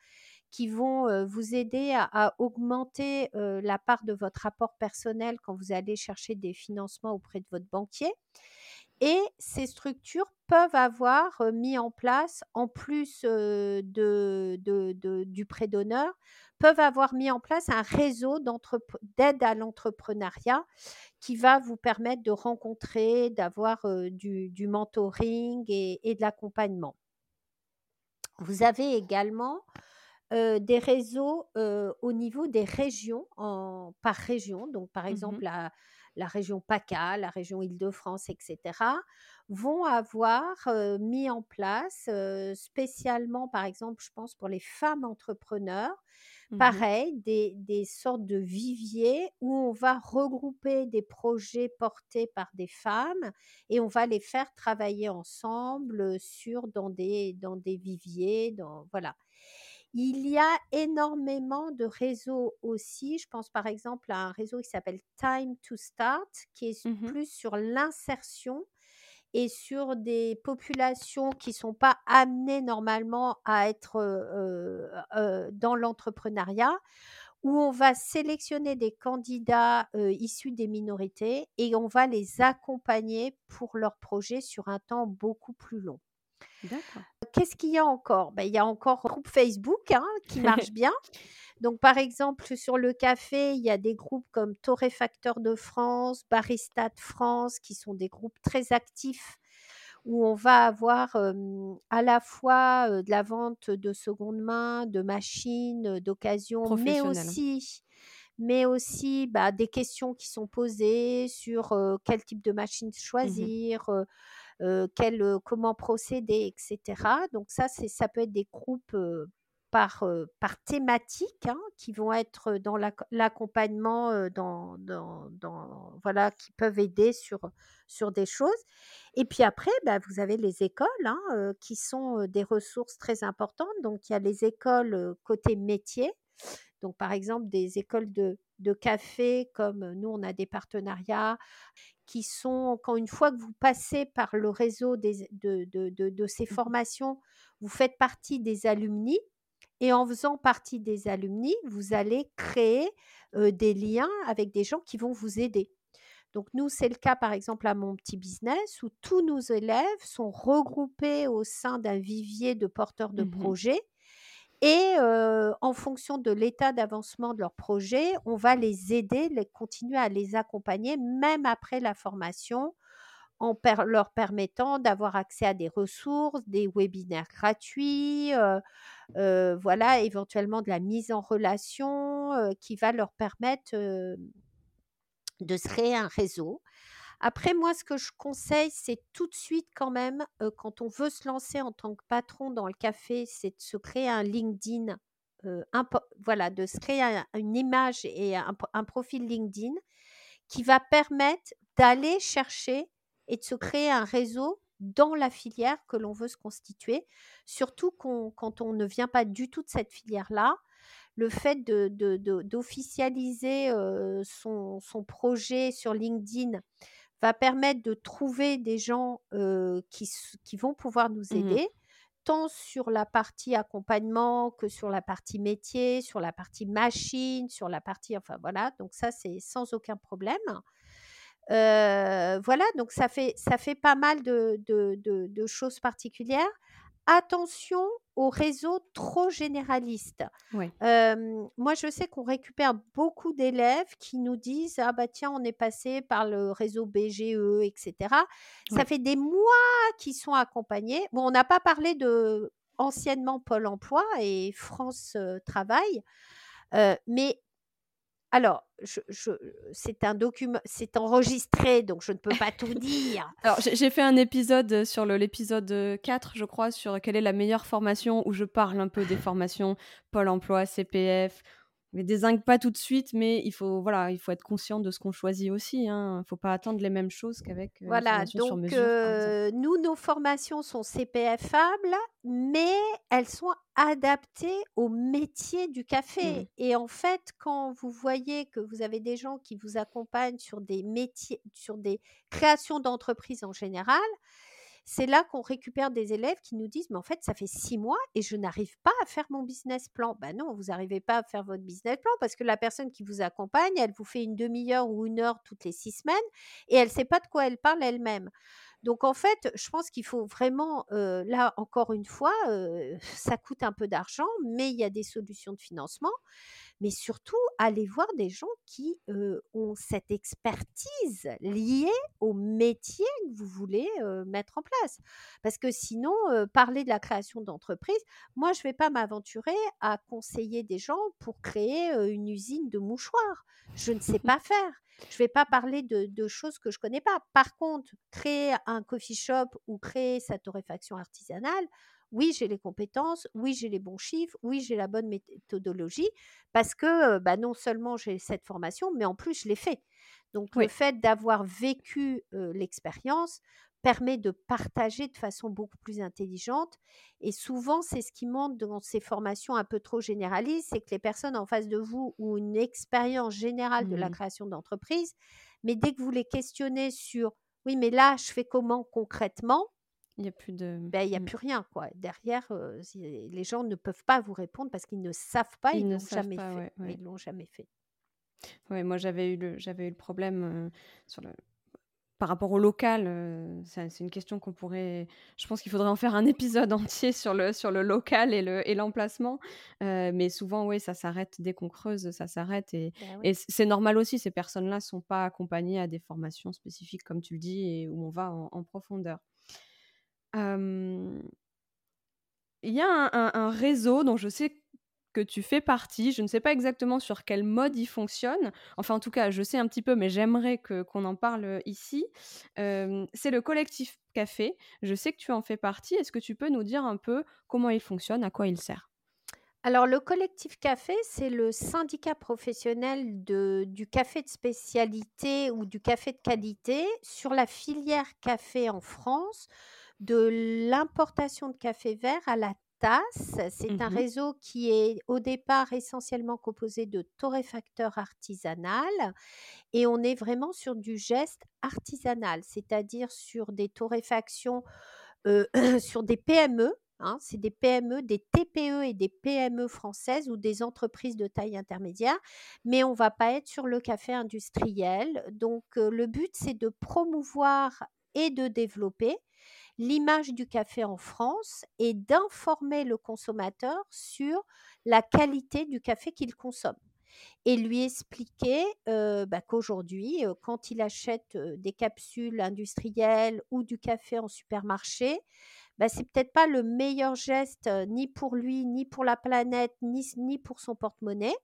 qui vont vous aider à, augmenter la part de votre apport personnel quand vous allez chercher des financements auprès de votre banquier. Et ces structures peuvent avoir mis en place, en plus de, du prêt d'honneur, peuvent avoir mis en place un réseau d'aide à l'entrepreneuriat qui va vous permettre de rencontrer, d'avoir du, mentoring et de l'accompagnement. Vous avez également des réseaux au niveau des régions, en, par région, donc par mmh exemple la, la, région PACA, la région Île-de-France, etc., vont avoir mis en place, spécialement par exemple, je pense pour les femmes entrepreneurs, mmh pareil, des, des, sortes de viviers où on va regrouper des projets portés par des femmes et on va les faire travailler ensemble sur dans des, dans des viviers, dans, voilà. Il y a énormément de réseaux aussi. Je pense par exemple à un réseau qui s'appelle Time to Start, qui est mmh plus sur l'insertion et sur des populations qui ne sont pas amenées normalement à être dans l'entrepreneuriat, où on va sélectionner des candidats issus des minorités et on va les accompagner pour leur projet sur un temps beaucoup plus long. D'accord. Qu'est-ce qu'il y a encore? Ben, Il y a encore groupe Facebook hein, qui marche bien. Donc, par exemple, sur le café, il y a des groupes comme Torréfacteur de France, Barista de France, qui sont des groupes très actifs où on va avoir à la fois de la vente de seconde main, de machines, d'occasion, mais aussi mais aussi bah, des questions qui sont posées sur quel type de machine mmh choisir, quel, comment procéder, etc. Donc ça, c'est, ça peut être des groupes par, par thématique hein, qui vont être dans l'accompagnement, dans, dans, voilà, qui peuvent aider sur, sur des choses. Et puis après, bah, vous avez les écoles hein, qui sont des ressources très importantes. Donc il y a les écoles côté métier donc, par exemple, des écoles de, café, comme nous, on a des partenariats qui sont, encore une fois que vous passez par le réseau de, ces mmh formations, vous faites partie des alumni. Et en faisant partie des alumni, vous allez créer des liens avec des gens qui vont vous aider. Donc nous, c'est le cas par exemple à mon petit business où tous nos élèves sont regroupés au sein d'un vivier de porteurs de mmh projets et en fonction de l'état d'avancement de leur projet, on va les aider, les continuer à les accompagner, même après la formation, en leur permettant d'avoir accès à des ressources, des webinaires gratuits, voilà, éventuellement de la mise en relation qui va leur permettre de se créer un réseau. Après, moi, ce que je conseille, c'est tout de suite quand même, quand on veut se lancer en tant que patron dans le café, c'est de se créer un LinkedIn, voilà, de se créer une image et un, profil LinkedIn qui va permettre d'aller chercher et de se créer un réseau dans la filière que l'on veut se constituer, surtout quand on ne vient pas du tout de cette filière-là. Le fait d'officialiser son, projet sur LinkedIn va permettre de trouver des gens qui, qui, vont pouvoir nous mmh aider, tant sur la partie accompagnement que sur la partie métier, sur la partie machine, sur la partie, enfin voilà, donc ça c'est sans aucun problème. voilà, donc ça fait, ça fait pas mal de, de, de choses particulières attention aux réseaux trop généralistes. moi, je sais qu'on récupère beaucoup d'élèves qui nous disent Ah, bah tiens, on est passé par le réseau BGE, etc. Ça fait des mois qu'ils sont accompagnés. Bon, on n'a pas parlé de anciennement Pôle emploi et France Travail. mais alors, c'est un document, c'est enregistré, donc je ne peux pas tout dire. Alors, j'ai fait un épisode sur l'épisode 4, je crois, sur quelle est la meilleure formation, où je parle un peu des formations Pôle emploi, CPF, les désingue pas tout de suite, mais il faut, voilà, il faut être conscient de ce qu'on choisit aussi. Il hein. ne faut pas attendre les mêmes choses qu'avec euh, voilà, donc, sur mesure. Euh, nous, nos formations sont CPFables, mais elles sont adaptées au métier du café. Mmh. Et en fait, quand vous voyez que vous avez des gens qui vous accompagnent sur des métiers, sur des créations d'entreprises en général, c'est là qu'on récupère des élèves qui nous disent, mais en fait, ça fait six mois et je n'arrive pas à faire mon business plan. Ben non, vous n'arrivez pas à faire votre business plan parce que la personne qui vous accompagne, elle vous fait une demi-heure ou une heure toutes les six semaines et elle ne sait pas de quoi elle parle elle-même. Donc en fait, je pense qu'il faut vraiment, là encore une fois, ça coûte un peu d'argent, mais il y a des solutions de financement mais surtout aller voir des gens qui ont cette expertise liée au métier que vous voulez mettre en place. Parce que sinon, parler de la création d'entreprise, moi, je ne vais pas m'aventurer à conseiller des gens pour créer une usine de mouchoirs. Je ne sais pas faire. Je ne vais pas parler de, de, choses que je ne connais pas. Par contre, créer un coffee shop ou créer sa torréfaction artisanale, oui, j'ai les compétences, oui, j'ai les bons chiffres, oui, j'ai la bonne méthodologie, parce que bah, non seulement j'ai cette formation, mais en plus, je l'ai fait. Donc, le fait d'avoir vécu l'expérience permet de partager de façon beaucoup plus intelligente. Et souvent, c'est ce qui manque dans ces formations un peu trop généralistes, c'est que les personnes en face de vous ont une expérience générale de la mmh. création d'entreprise, mais dès que vous les questionnez sur, oui, mais là, je fais comment concrètement? Il n'y a plus de. Ben, il y a mmh. plus rien, quoi. Derrière, les gens ne peuvent pas vous répondre parce qu'ils ne savent pas, ils, ne l'ont jamais fait. Ils l'ont jamais fait. Ouais, moi j'avais eu le j'avais eu le problème sur le par rapport au local, c'est une question qu'on pourrait. Je pense qu'il faudrait en faire un épisode entier sur le, sur le local et l'emplacement. Le, mais souvent, oui, ça s'arrête dès qu'on creuse, ça s'arrête. Et, bah et c'est normal aussi, ces personnes-là ne sont pas accompagnées à des formations spécifiques, comme tu le dis, et où on va en, profondeur. Il y a un, réseau dont je sais que tu fais partie. Je ne sais pas exactement sur quel mode il fonctionne. Enfin, en tout cas, je sais un petit peu, mais j'aimerais que, qu'on en parle ici. c'est le collectif Café. Je sais que tu en fais partie. Est-ce que tu peux nous dire un peu comment il fonctionne, à quoi il sert? Alors, le collectif café, c'est le syndicat professionnel du café de spécialité ou du café de qualité sur la filière café en France, de l'importation de café vert à la c'est un mmh réseau qui est au départ essentiellement composé de torréfacteurs artisanales et on est vraiment sur du geste artisanal, c'est-à-dire sur des torréfactions sur des PME. Hein, c'est des PME, des TPE et des PME françaises ou des entreprises de taille intermédiaire, mais on ne va pas être sur le café industriel. Donc le but, c'est de promouvoir et de développer l'image du café en France et d'informer le consommateur sur la qualité du café qu'il consomme et lui expliquer bah, qu'aujourd'hui, quand il achète des capsules industrielles ou du café en supermarché, bah, c'est peut-être pas le meilleur geste ni pour lui, ni pour la planète, ni, ni pour son porte-monnaie.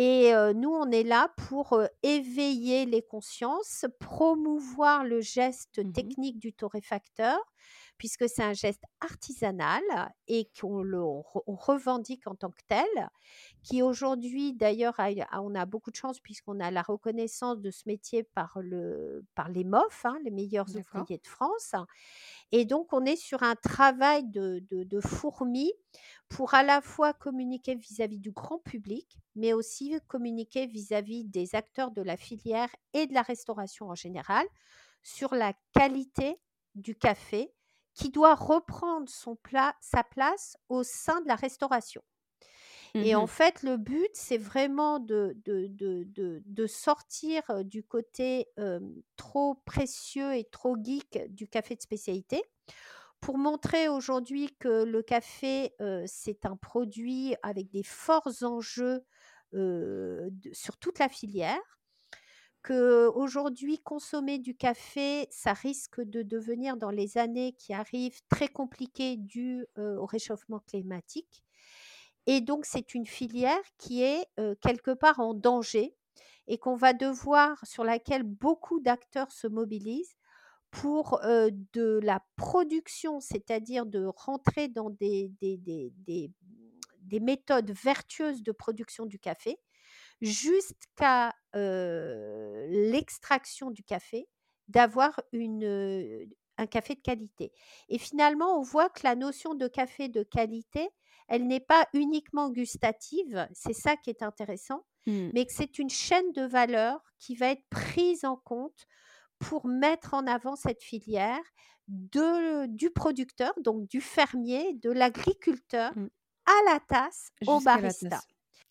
Et nous, on est là pour éveiller les consciences, promouvoir le geste mmh technique du torréfacteur, puisque c'est un geste artisanal et qu'on le revendique en tant que tel, qui aujourd'hui, d'ailleurs, on a beaucoup de chance puisqu'on a la reconnaissance de ce métier par, le, par les MOF, hein, les meilleurs ouvriers de France. Et donc, on est sur un travail de, de, fourmi pour à la fois communiquer vis-à-vis du grand public, mais aussi communiquer vis-à-vis des acteurs de la filière et de la restauration en général sur la qualité du café qui doit reprendre son plat, sa place au sein de la restauration. Et en mmh fait, le but, c'est vraiment de, de, sortir du côté trop précieux et trop geek du café de spécialité pour montrer aujourd'hui que le café, c'est un produit avec des forts enjeux sur toute la filière aujourd'hui consommer du café, ça risque de devenir dans les années qui arrivent très compliqué dû au réchauffement climatique. Et donc c'est une filière qui est quelque part en danger et qu'on va devoir, sur laquelle beaucoup d'acteurs se mobilisent pour de la production, c'est-à-dire de rentrer dans des, des méthodes vertueuses de production du café, jusqu'à l'extraction du café, d'avoir une, un café de qualité. Et finalement, on voit que la notion de café de qualité, elle n'est pas uniquement gustative, c'est ça qui est intéressant, mmh. mais que c'est une chaîne de valeur qui va être prise en compte pour mettre en avant cette filière de, du producteur, donc du fermier, de l'agriculteur, mmh. à la tasse, au barista.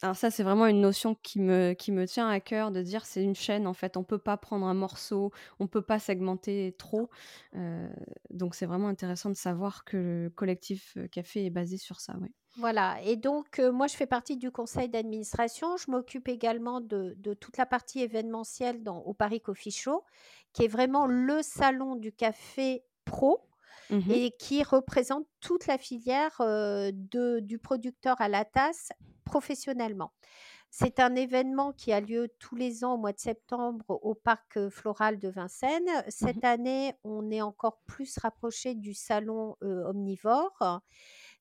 Alors ça, c'est vraiment une notion qui me, qui me tient à cœur de dire c'est une chaîne en fait, on peut pas prendre un morceau, on peut pas segmenter trop. Euh, donc c'est vraiment intéressant de savoir que le collectif euh, café est basé sur ça. Voilà, et donc euh, moi je fais partie du conseil d'administration, je m'occupe également de, de, toute la partie événementielle dans, au Paris Coffee Show, qui est vraiment le salon du café pro. Mmh et qui représente toute la filière de, du producteur à la tasse professionnellement. C'est un événement qui a lieu tous les ans au mois de septembre au parc floral de Vincennes. Cette mmh année, on est encore plus rapproché du salon omnivore.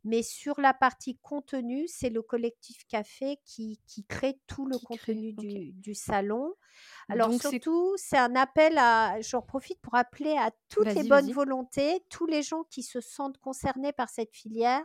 Mais sur la partie contenu, c'est le collectif café qui, qui crée tout le contenu du, du, salon. Alors surtout, c'est un appel à, j'en profite pour appeler à toutes les bonnes volontés, tous les gens qui se sentent concernés par cette filière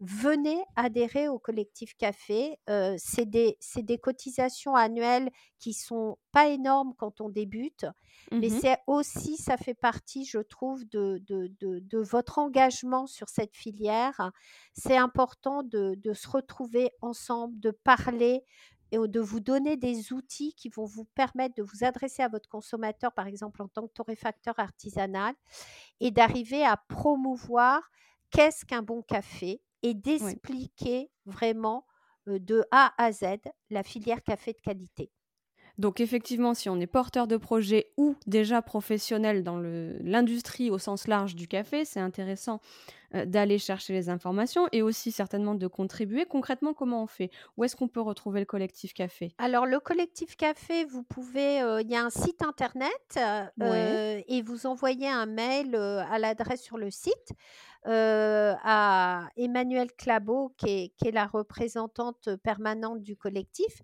venez adhérer au collectif café. c'est des, des, cotisations annuelles qui sont pas énormes quand on débute, mais mmh c'est aussi, ça fait partie, je trouve, de, de, de, votre engagement sur cette filière. C'est important de, se retrouver ensemble, de parler, et de vous donner des outils qui vont vous permettre de vous adresser à votre consommateur, par exemple en tant que torréfacteur artisanal, et d'arriver à promouvoir qu'est-ce qu'un bon café et d'expliquer vraiment de A à Z la filière café de qualité. Donc effectivement, si on est porteur de projet ou déjà professionnel dans l'industrie au sens large du café, c'est intéressant euh, d'aller chercher les informations et aussi certainement de contribuer. Concrètement, comment on fait? Où est-ce qu'on peut retrouver le collectif café? Alors le collectif café, vous pouvez, euh, il y a un site internet euh, et vous envoyez un mail à l'adresse sur le site. à Emmanuel Clabot, qui est, la représentante permanente du collectif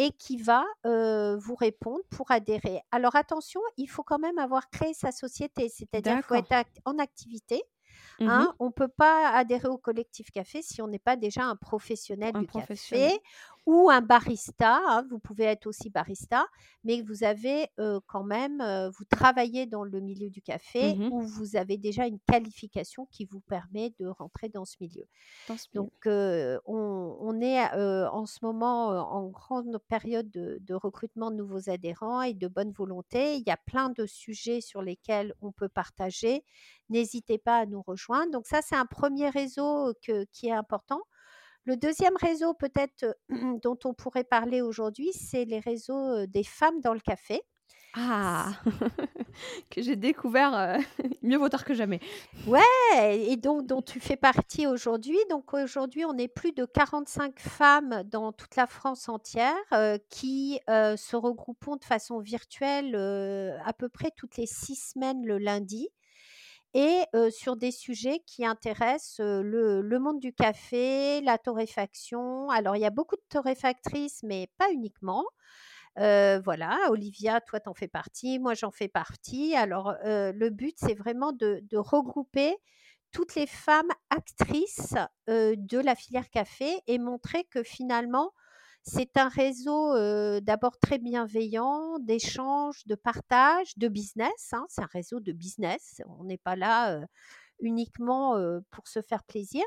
et qui va vous répondre pour adhérer. Alors attention, il faut quand même avoir créé sa société, c'est-à-dire qu'il faut être en activité. Mmh hein, on ne peut pas adhérer au collectif café si on n'est pas déjà un professionnel du café ou un barista. Hein, vous pouvez être aussi barista, mais vous avez quand même, vous travaillez dans le milieu du café mmh ou vous avez déjà une qualification qui vous permet de rentrer dans ce milieu. Donc, on, est en ce moment en grande période de, de, recrutement de nouveaux adhérents et de bonne volonté. Il y a plein de sujets sur lesquels on peut partager n'hésitez pas à nous rejoindre. Donc ça, c'est un premier réseau qui est important. Le deuxième réseau peut-être dont on pourrait parler aujourd'hui, c'est les réseaux des femmes dans le café. Ah, que j'ai découvert mieux vaut tard que jamais. Ouais, et donc dont tu fais partie aujourd'hui. Donc aujourd'hui, on est plus de 45 femmes dans toute la France entière qui se regroupent de façon virtuelle à peu près toutes les six semaines le lundi et sur des sujets qui intéressent le, monde du café, la torréfaction. Alors, il y a beaucoup de torréfactrices, mais pas uniquement. voilà, Olivia, toi, t'en fais partie, moi, j'en fais partie. Alors, le but, c'est vraiment de, regrouper toutes les femmes actrices de la filière café et montrer que finalement, c'est un réseau d'abord très bienveillant, d'échange, de partage, de business. Hein. C'est un réseau de business. On n'est pas là uniquement pour se faire plaisir,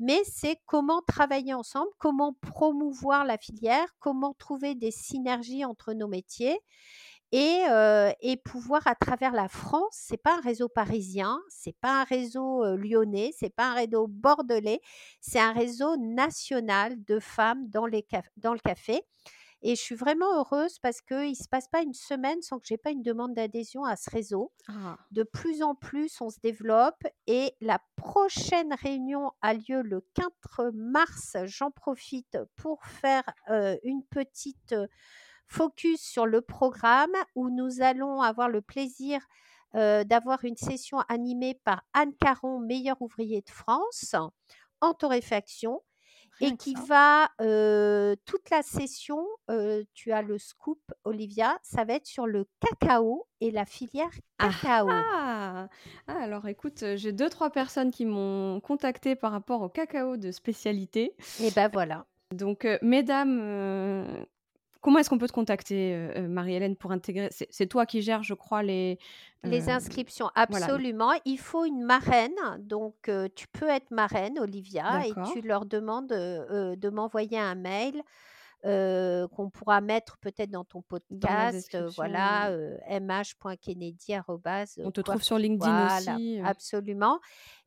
mais c'est comment travailler ensemble, comment promouvoir la filière, comment trouver des synergies entre nos métiers et, pouvoir à travers la France, c'est pas un réseau parisien, c'est pas un réseau lyonnais, c'est pas un réseau bordelais, c'est un réseau national de femmes dans, les dans le café. Et je suis vraiment heureuse parce qu'il ne se passe pas une semaine sans que j'ai pas une demande d'adhésion à ce réseau. Ah. De plus en plus, on se développe et la prochaine réunion a lieu le 4 mars. J'en profite pour faire une petite focus sur le programme où nous allons avoir le plaisir d'avoir une session animée par Anne Caron, meilleur ouvrier de France, en torréfaction. Et qui va, toute la session, tu as le scoop, Olivia, ça va être sur le cacao et la filière ah cacao. Ah, ah Alors écoute, j'ai deux, trois personnes qui m'ont contacté par rapport au cacao de spécialité. Et ben voilà. Donc, mesdames, Comment est-ce qu'on peut te contacter, euh, euh, Marie-Hélène, pour intégrer c'est, toi qui gères, je crois, les... Les euh, inscriptions, absolument. Il faut une marraine. Donc, tu peux être marraine, Olivia, et tu leur demandes de m'envoyer un mail qu'on pourra mettre peut-être dans ton podcast. voilà, mh.kennedy. On te trouve sur LinkedIn aussi. Absolument.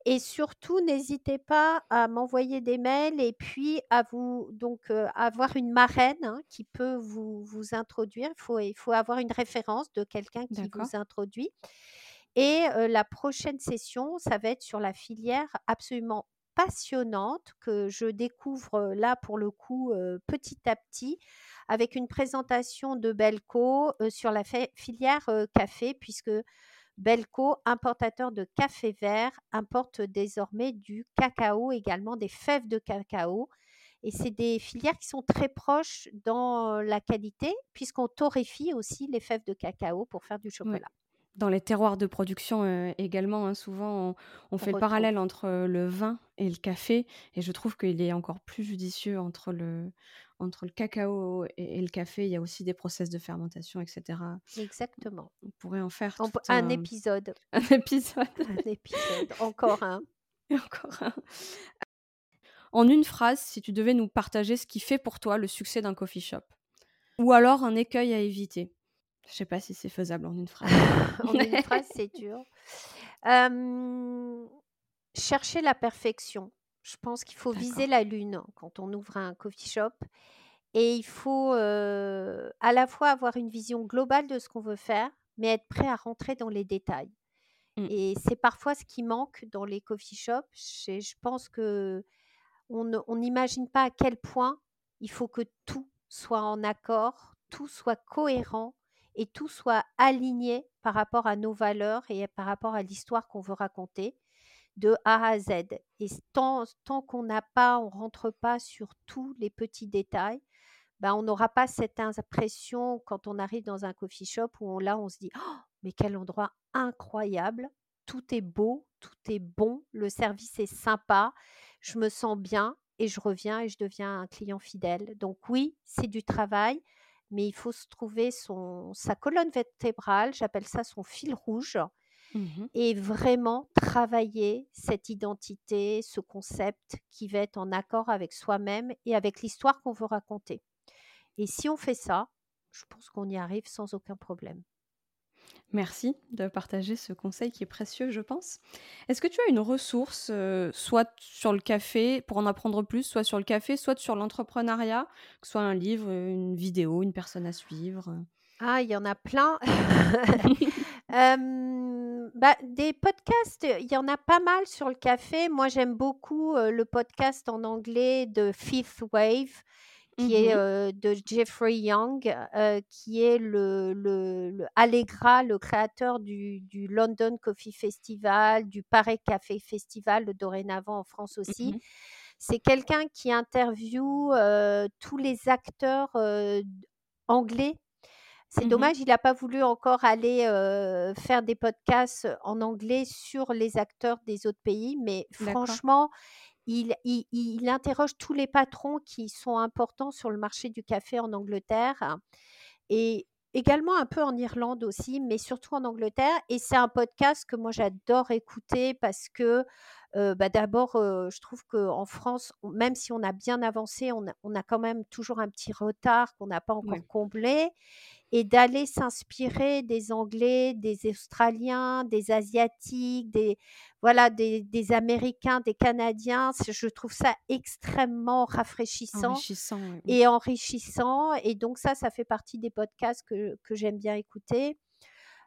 Et surtout, n'hésitez pas à m'envoyer des mails et puis à vous donc avoir une marraine hein, qui peut vous, vous introduire. Il faut, il faut avoir une référence de quelqu'un qui vous introduit. Et la prochaine session, ça va être sur la filière absolument passionnante que je découvre là pour le coup petit à petit avec une présentation de Belco sur la filière café puisque Belco, importateur de café vert, importe désormais du cacao, également des fèves de cacao. Et c'est des filières qui sont très proches dans la qualité, puisqu'on torréfie aussi les fèves de cacao pour faire du chocolat. Dans les terroirs de production également, hein, souvent on, fait le parallèle entre le vin et le café, et je trouve qu'il est encore plus judicieux entre le, entre le cacao et, le café. Il y a aussi des process de fermentation, etc. Exactement. On pourrait en faire un, épisode. Un épisode. un épisode. Encore un. Et encore un. en une phrase, si tu devais nous partager ce qui fait pour toi le succès d'un coffee shop? Ou alors un écueil à éviter? Je sais pas si c'est faisable en une phrase. en une phrase, c'est dur. chercher la perfection. Je pense qu'il faut viser la lune quand on ouvre un coffee shop. Et il faut à la fois avoir une vision globale de ce qu'on veut faire, mais être prêt à rentrer dans les détails. Mmh. Et c'est parfois ce qui manque dans les coffee shops. Je, pense que on n'imagine pas à quel point il faut que tout soit en accord, tout soit cohérent et tout soit aligné par rapport à nos valeurs et par rapport à l'histoire qu'on veut raconter de A à Z. Et tant, tant qu'on n'a pas, on rentre pas sur tous les petits détails, ben, on n'aura pas cette impression quand on arrive dans un coffee shop où on, là, on se dit «Oh, mais quel endroit incroyable, tout est beau, tout est bon, le service est sympa, je me sens bien et je reviens et je deviens un client fidèle. Donc oui, c'est du travail, mais il faut se trouver son, sa colonne vertébrale, j'appelle ça son fil rouge, mmh et vraiment travailler cette identité, ce concept qui va être en accord avec soi-même et avec l'histoire qu'on veut raconter. Et si on fait ça, je pense qu'on y arrive sans aucun problème. Merci de partager ce conseil qui est précieux, je pense. Est-ce que tu as une ressource, euh, soit sur le café, pour en apprendre plus, soit sur le café, soit sur l'entrepreneuriat, que ce soit un livre, une vidéo, une personne à suivre? Ah, il y en a plein. bah, des podcasts, il y en a pas mal sur le café. Moi, j'aime beaucoup euh, le podcast en anglais de Fifth Wave qui est mmh de Jeffrey Young, qui est le, le, Allegra, le créateur du, du, London Coffee Festival, du Paris Café Festival, dorénavant en France mmh aussi. C'est quelqu'un qui interviewe tous les acteurs anglais. C'est mmh dommage, il n'a pas voulu encore aller faire des podcasts en anglais sur les acteurs des autres pays, mais franchement, il, interroge tous les patrons qui sont importants sur le marché du café en Angleterre et également un peu en Irlande aussi, mais surtout en Angleterre. Et c'est un podcast que moi j'adore écouter parce que bah, d'abord, je trouve qu'en France, même si on a bien avancé, on a, quand même toujours un petit retard qu'on n'a pas encore comblé et d'aller s'inspirer des Anglais, des Australiens, des Asiatiques, des voilà, des, Américains, des Canadiens. Je trouve ça extrêmement rafraîchissant et enrichissant. Et donc ça, ça fait partie des podcasts que, que j'aime bien écouter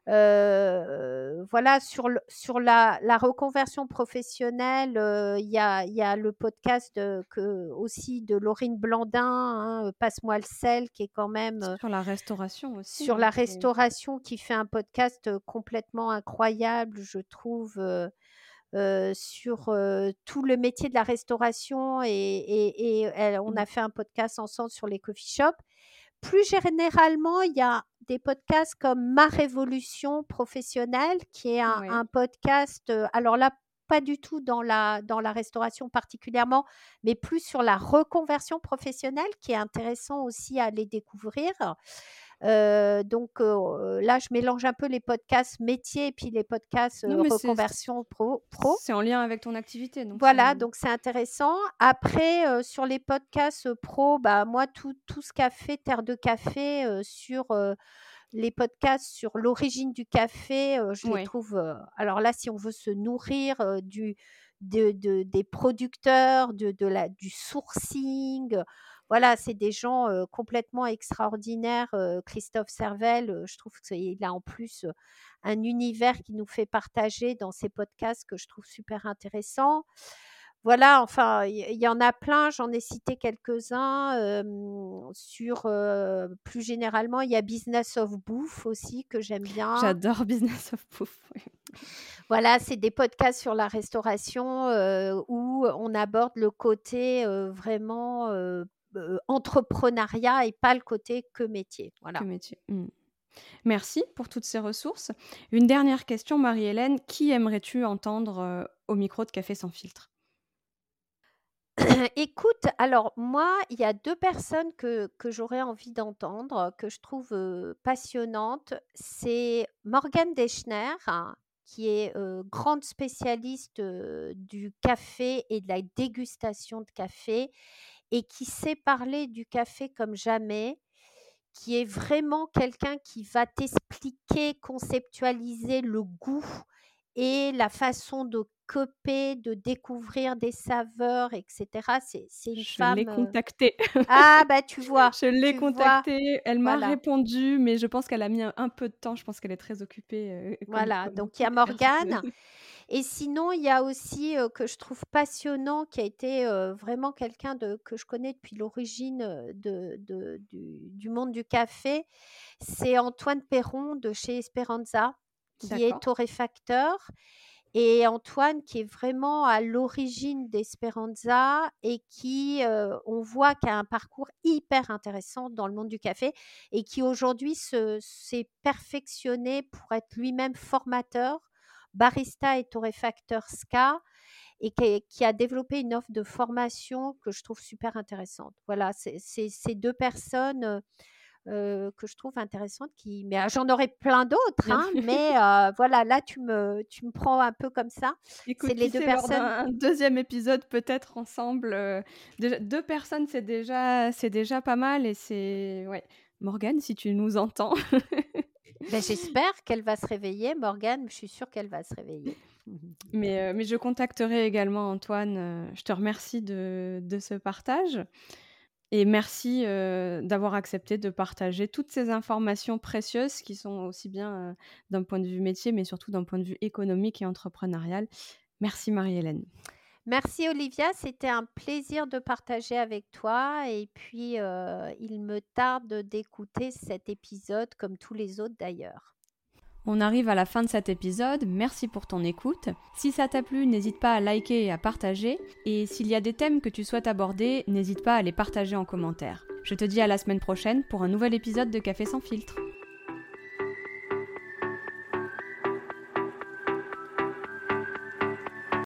voilà, sur, sur la, reconversion professionnelle, il y, a, y, a, le podcast que, aussi de Laurine Blandin, hein, Passe-moi le sel, qui est quand même. Sur la restauration aussi. Sur hein, la restauration, qui fait un podcast complètement incroyable, je trouve. sur tout le métier de la restauration et, et, on mmh. a fait un podcast ensemble sur les coffee shops plus généralement, il y a des podcasts comme Ma Révolution professionnelle, qui est un, podcast, alors là, pas du tout dans la, dans la restauration particulièrement, mais plus sur la reconversion professionnelle, qui est intéressant aussi à aller découvrir donc là, je mélange un peu les podcasts métiers et puis les podcasts reconversion pro. C'est en lien avec ton activité. Donc voilà, donc c'est intéressant. Après, sur les podcasts pro, bah, moi, tout, tout ce qu'a fait Terre de Café sur les podcasts sur l'origine du café, je les trouve. alors là, si on veut se nourrir du, de, des producteurs, de, de la, du sourcing, voilà, c'est des gens complètement extraordinaires. Christophe Servel, je trouve qu'il a en plus un univers qui nous fait partager dans ses podcasts que je trouve super intéressant. Voilà, enfin, il y, en a plein, j'en ai cité quelques-uns. sur plus généralement, il y a Business of Bouffe aussi que j'aime bien. J'adore Business of Bouffe. Voilà, c'est des podcasts sur la restauration où on aborde le côté vraiment entrepreneuriat et pas le côté que métier. Voilà. Que métier. Mmh. Merci pour toutes ces ressources. Une dernière question, Marie-Hélène. Qui aimerais-tu entendre au micro de Café sans filtre? Écoute, alors moi, il y a deux personnes que, que j'aurais envie d'entendre, que je trouve passionnantes. C'est Morgane Deschner, qui est grande spécialiste du café et de la dégustation de café et qui sait parler du café comme jamais, qui est vraiment quelqu'un qui va t'expliquer, conceptualiser le goût et la façon de coper, de découvrir des saveurs, etc. C'est une je femme. Je l'ai contactée. Ah, bah tu vois. je l'ai contactée. Elle m'a répondu, mais je pense qu'elle a mis un, peu de temps. Je pense qu'elle est très occupée. voilà, donc il y a Morgane. Et sinon, il y a aussi que je trouve passionnant, qui a été vraiment quelqu'un que je connais depuis l'origine de, du, du, monde du café, c'est Antoine Perron de chez Esperanza, qui est torréfacteur. Et Antoine qui est vraiment à l'origine d'Esperanza et qui, on voit, qui a un parcours hyper intéressant dans le monde du café et qui aujourd'hui s'est perfectionné pour être lui-même formateur, barista et torréfacteur SCA et qui, a développé une offre de formation que je trouve super intéressante. Voilà, c'est ces deux personnes que je trouve intéressante. Qui... Mais j'en aurais plein d'autres, hein, mais voilà, là tu me, tu me prends un peu comme ça. c'est les deux personnes. Un deuxième épisode peut-être ensemble. deux personnes, c'est déjà, c'est déjà pas mal et c'est ouais. Morgane, si tu nous entends. ben, J'espère qu'elle va se réveiller, Morgane. Je suis sûre qu'elle va se réveiller. Mais, mais je contacterai également Antoine. Je te remercie de, de ce partage. Et merci d'avoir accepté de partager toutes ces informations précieuses qui sont aussi bien d'un point de vue métier, mais surtout d'un point de vue économique et entrepreneurial. Merci Marie-Hélène. Merci Olivia, c'était un plaisir de partager avec toi et puis il me tarde d'écouter cet épisode comme tous les autres d'ailleurs. On arrive à la fin de cet épisode, merci pour ton écoute. Si ça t'a plu, n'hésite pas à liker et à partager. Et s'il y a des thèmes que tu souhaites aborder, n'hésite pas à les partager en commentaire. Je te dis à la semaine prochaine pour un nouvel épisode de Café sans filtre.